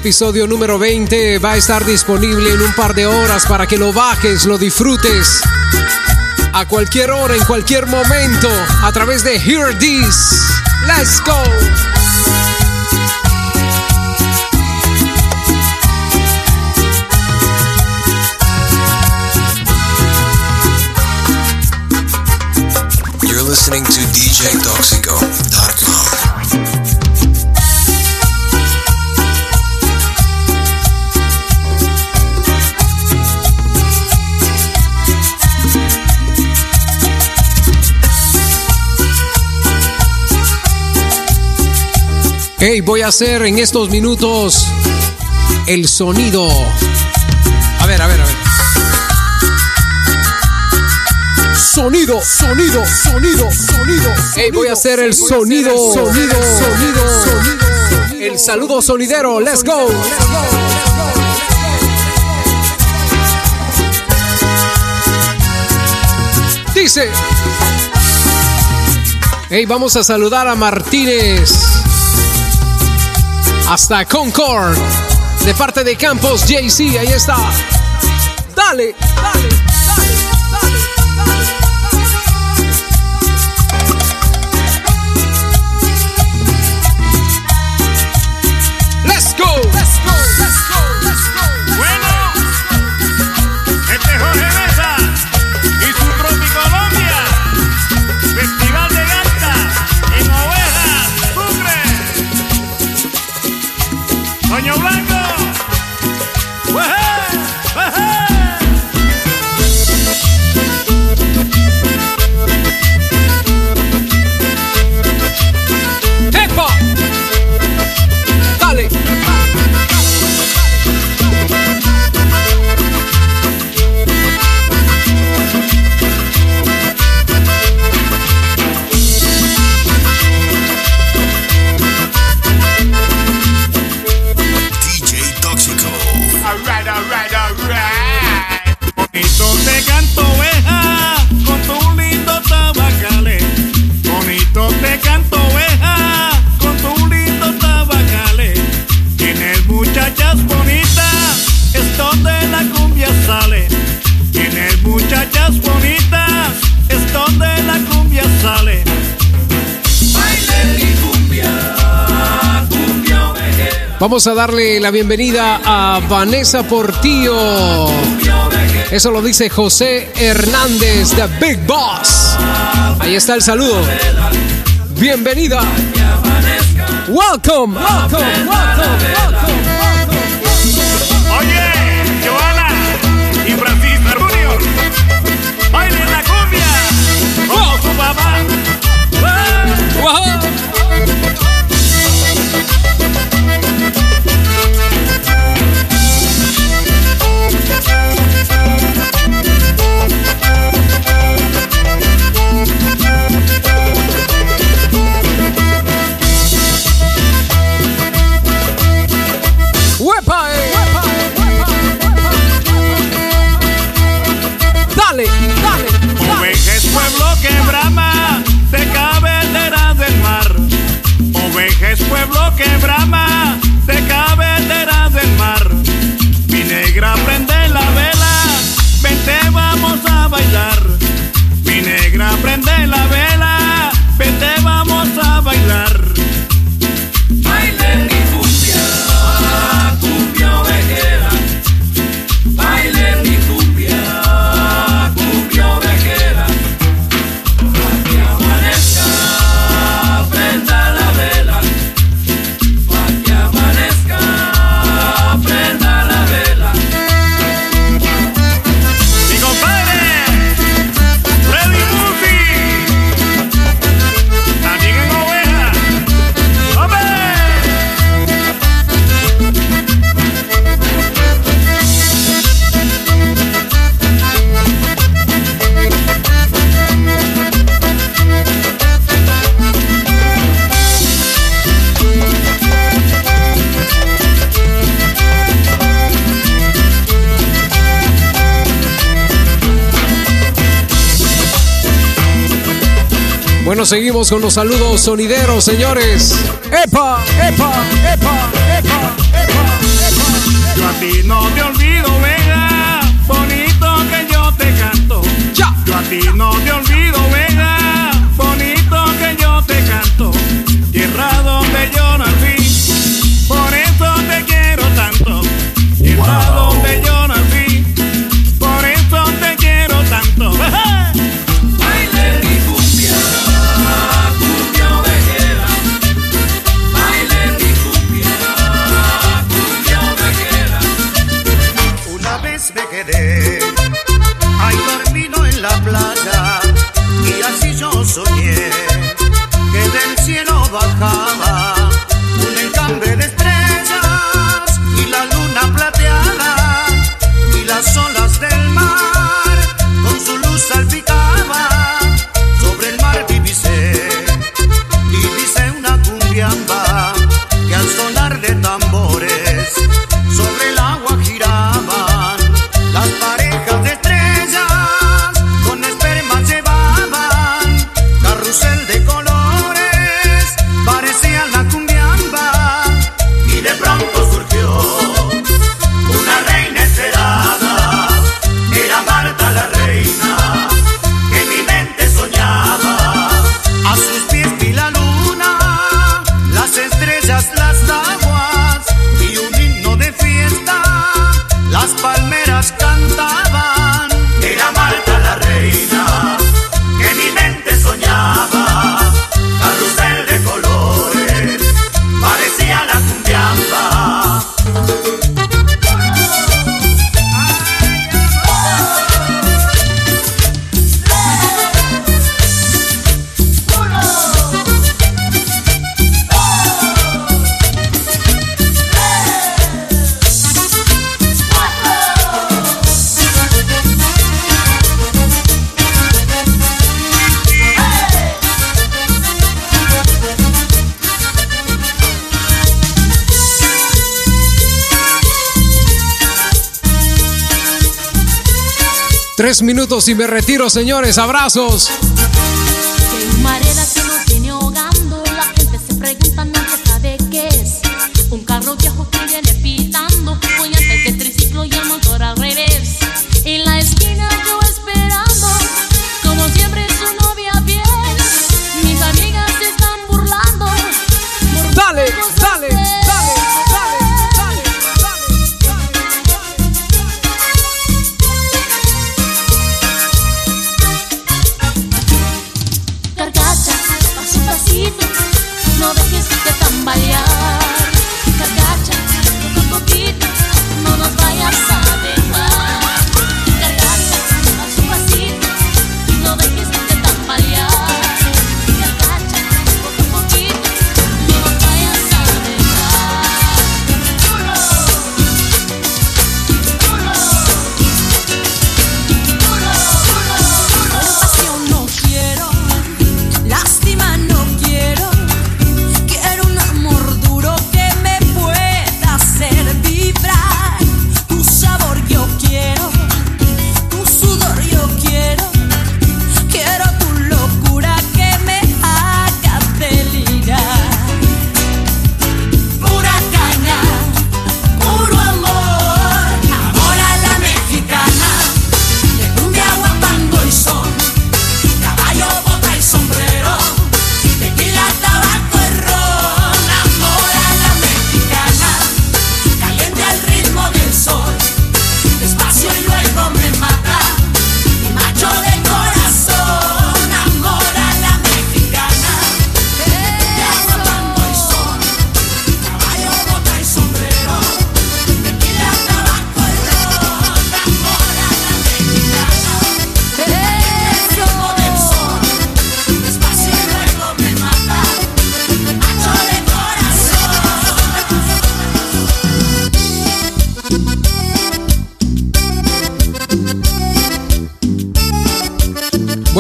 [SPEAKER 20] episodio número 20 va a estar disponible en un par de horas para que lo bajes, lo disfrutes a cualquier hora, en cualquier momento, a través de Hear This. Let's go.
[SPEAKER 21] You're listening to DJToxico.com.
[SPEAKER 20] Hey, voy a hacer en estos minutos el sonido. A ver, a ver, a ver. Sonido, sonido, sonido, sonido. Hey, voy a hacer el sonido, sonido, sonido, sonido. El saludo sonidero, let's go. Let's go.
[SPEAKER 2] dice. Hey, vamos a saludar a Martínez hasta Concord. De parte de Campos JC, ahí está. Dale, dale, dale, dale. dale, dale. Let's go. Vamos a darle la bienvenida a Vanessa Portillo. Eso lo dice José Hernández, The Big Boss. Ahí está el saludo. Bienvenida. Welcome, welcome, welcome,
[SPEAKER 22] welcome. papá. la
[SPEAKER 2] vez. seguimos con los saludos sonideros, señores. ¡Epa! ¡Epa! ¡Epa! ¡Epa! ¡Epa! ¡Epa!
[SPEAKER 22] Yo a ti no te olvido, venga, bonito que yo te canto. Yo a ti no te olvido.
[SPEAKER 2] Minutos y me retiro, señores. Abrazos.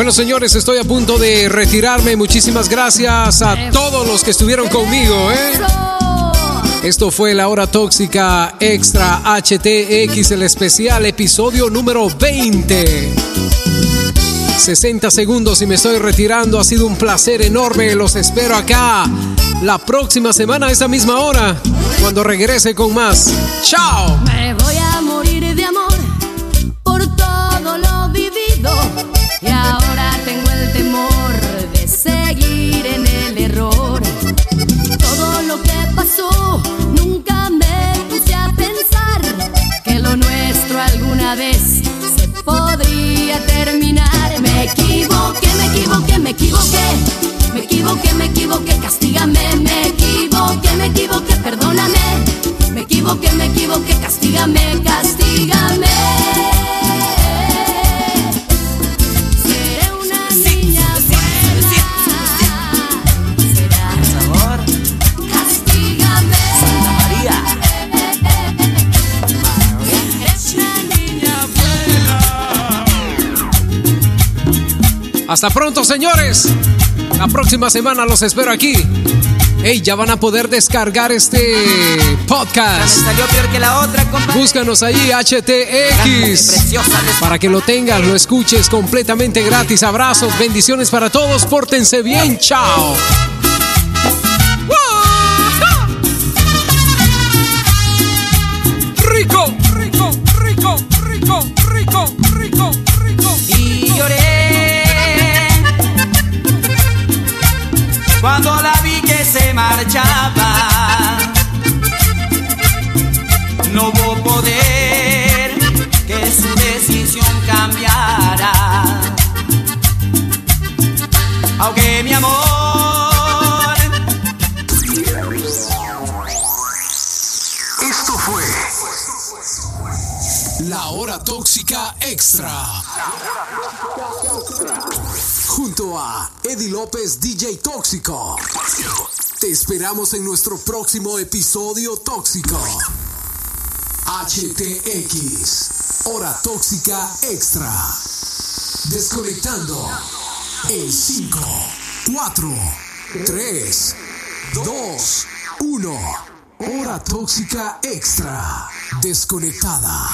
[SPEAKER 2] Bueno, señores, estoy a punto de retirarme. Muchísimas gracias a todos los que estuvieron conmigo, ¿eh? Esto fue la hora tóxica extra HTX, el especial episodio número 20. 60 segundos y me estoy retirando. Ha sido un placer enorme. Los espero acá la próxima semana a esa misma hora, cuando regrese con más. ¡Chao!
[SPEAKER 8] Me voy a equivoqué, me equivoqué, castígame, me equivoqué, me equivoqué, perdóname. Me equivoqué, me equivoqué, castígame, castígame. Seré una niña buena. Será sabor. Castígame. Santa María. Una niña
[SPEAKER 2] Hasta pronto, señores. La próxima semana los espero aquí. Hey, ya van a poder descargar este podcast.
[SPEAKER 23] Salió peor que la otra.
[SPEAKER 2] Búscanos ahí, HTX. Para que lo tengas, lo escuches completamente gratis. Abrazos, bendiciones para todos. Pórtense bien. Chao.
[SPEAKER 1] Tóxico. Te esperamos en nuestro próximo episodio Tóxico. HTX. Hora Tóxica Extra. Desconectando. En 5, 4, 3, 2, 1. Hora Tóxica Extra. Desconectada.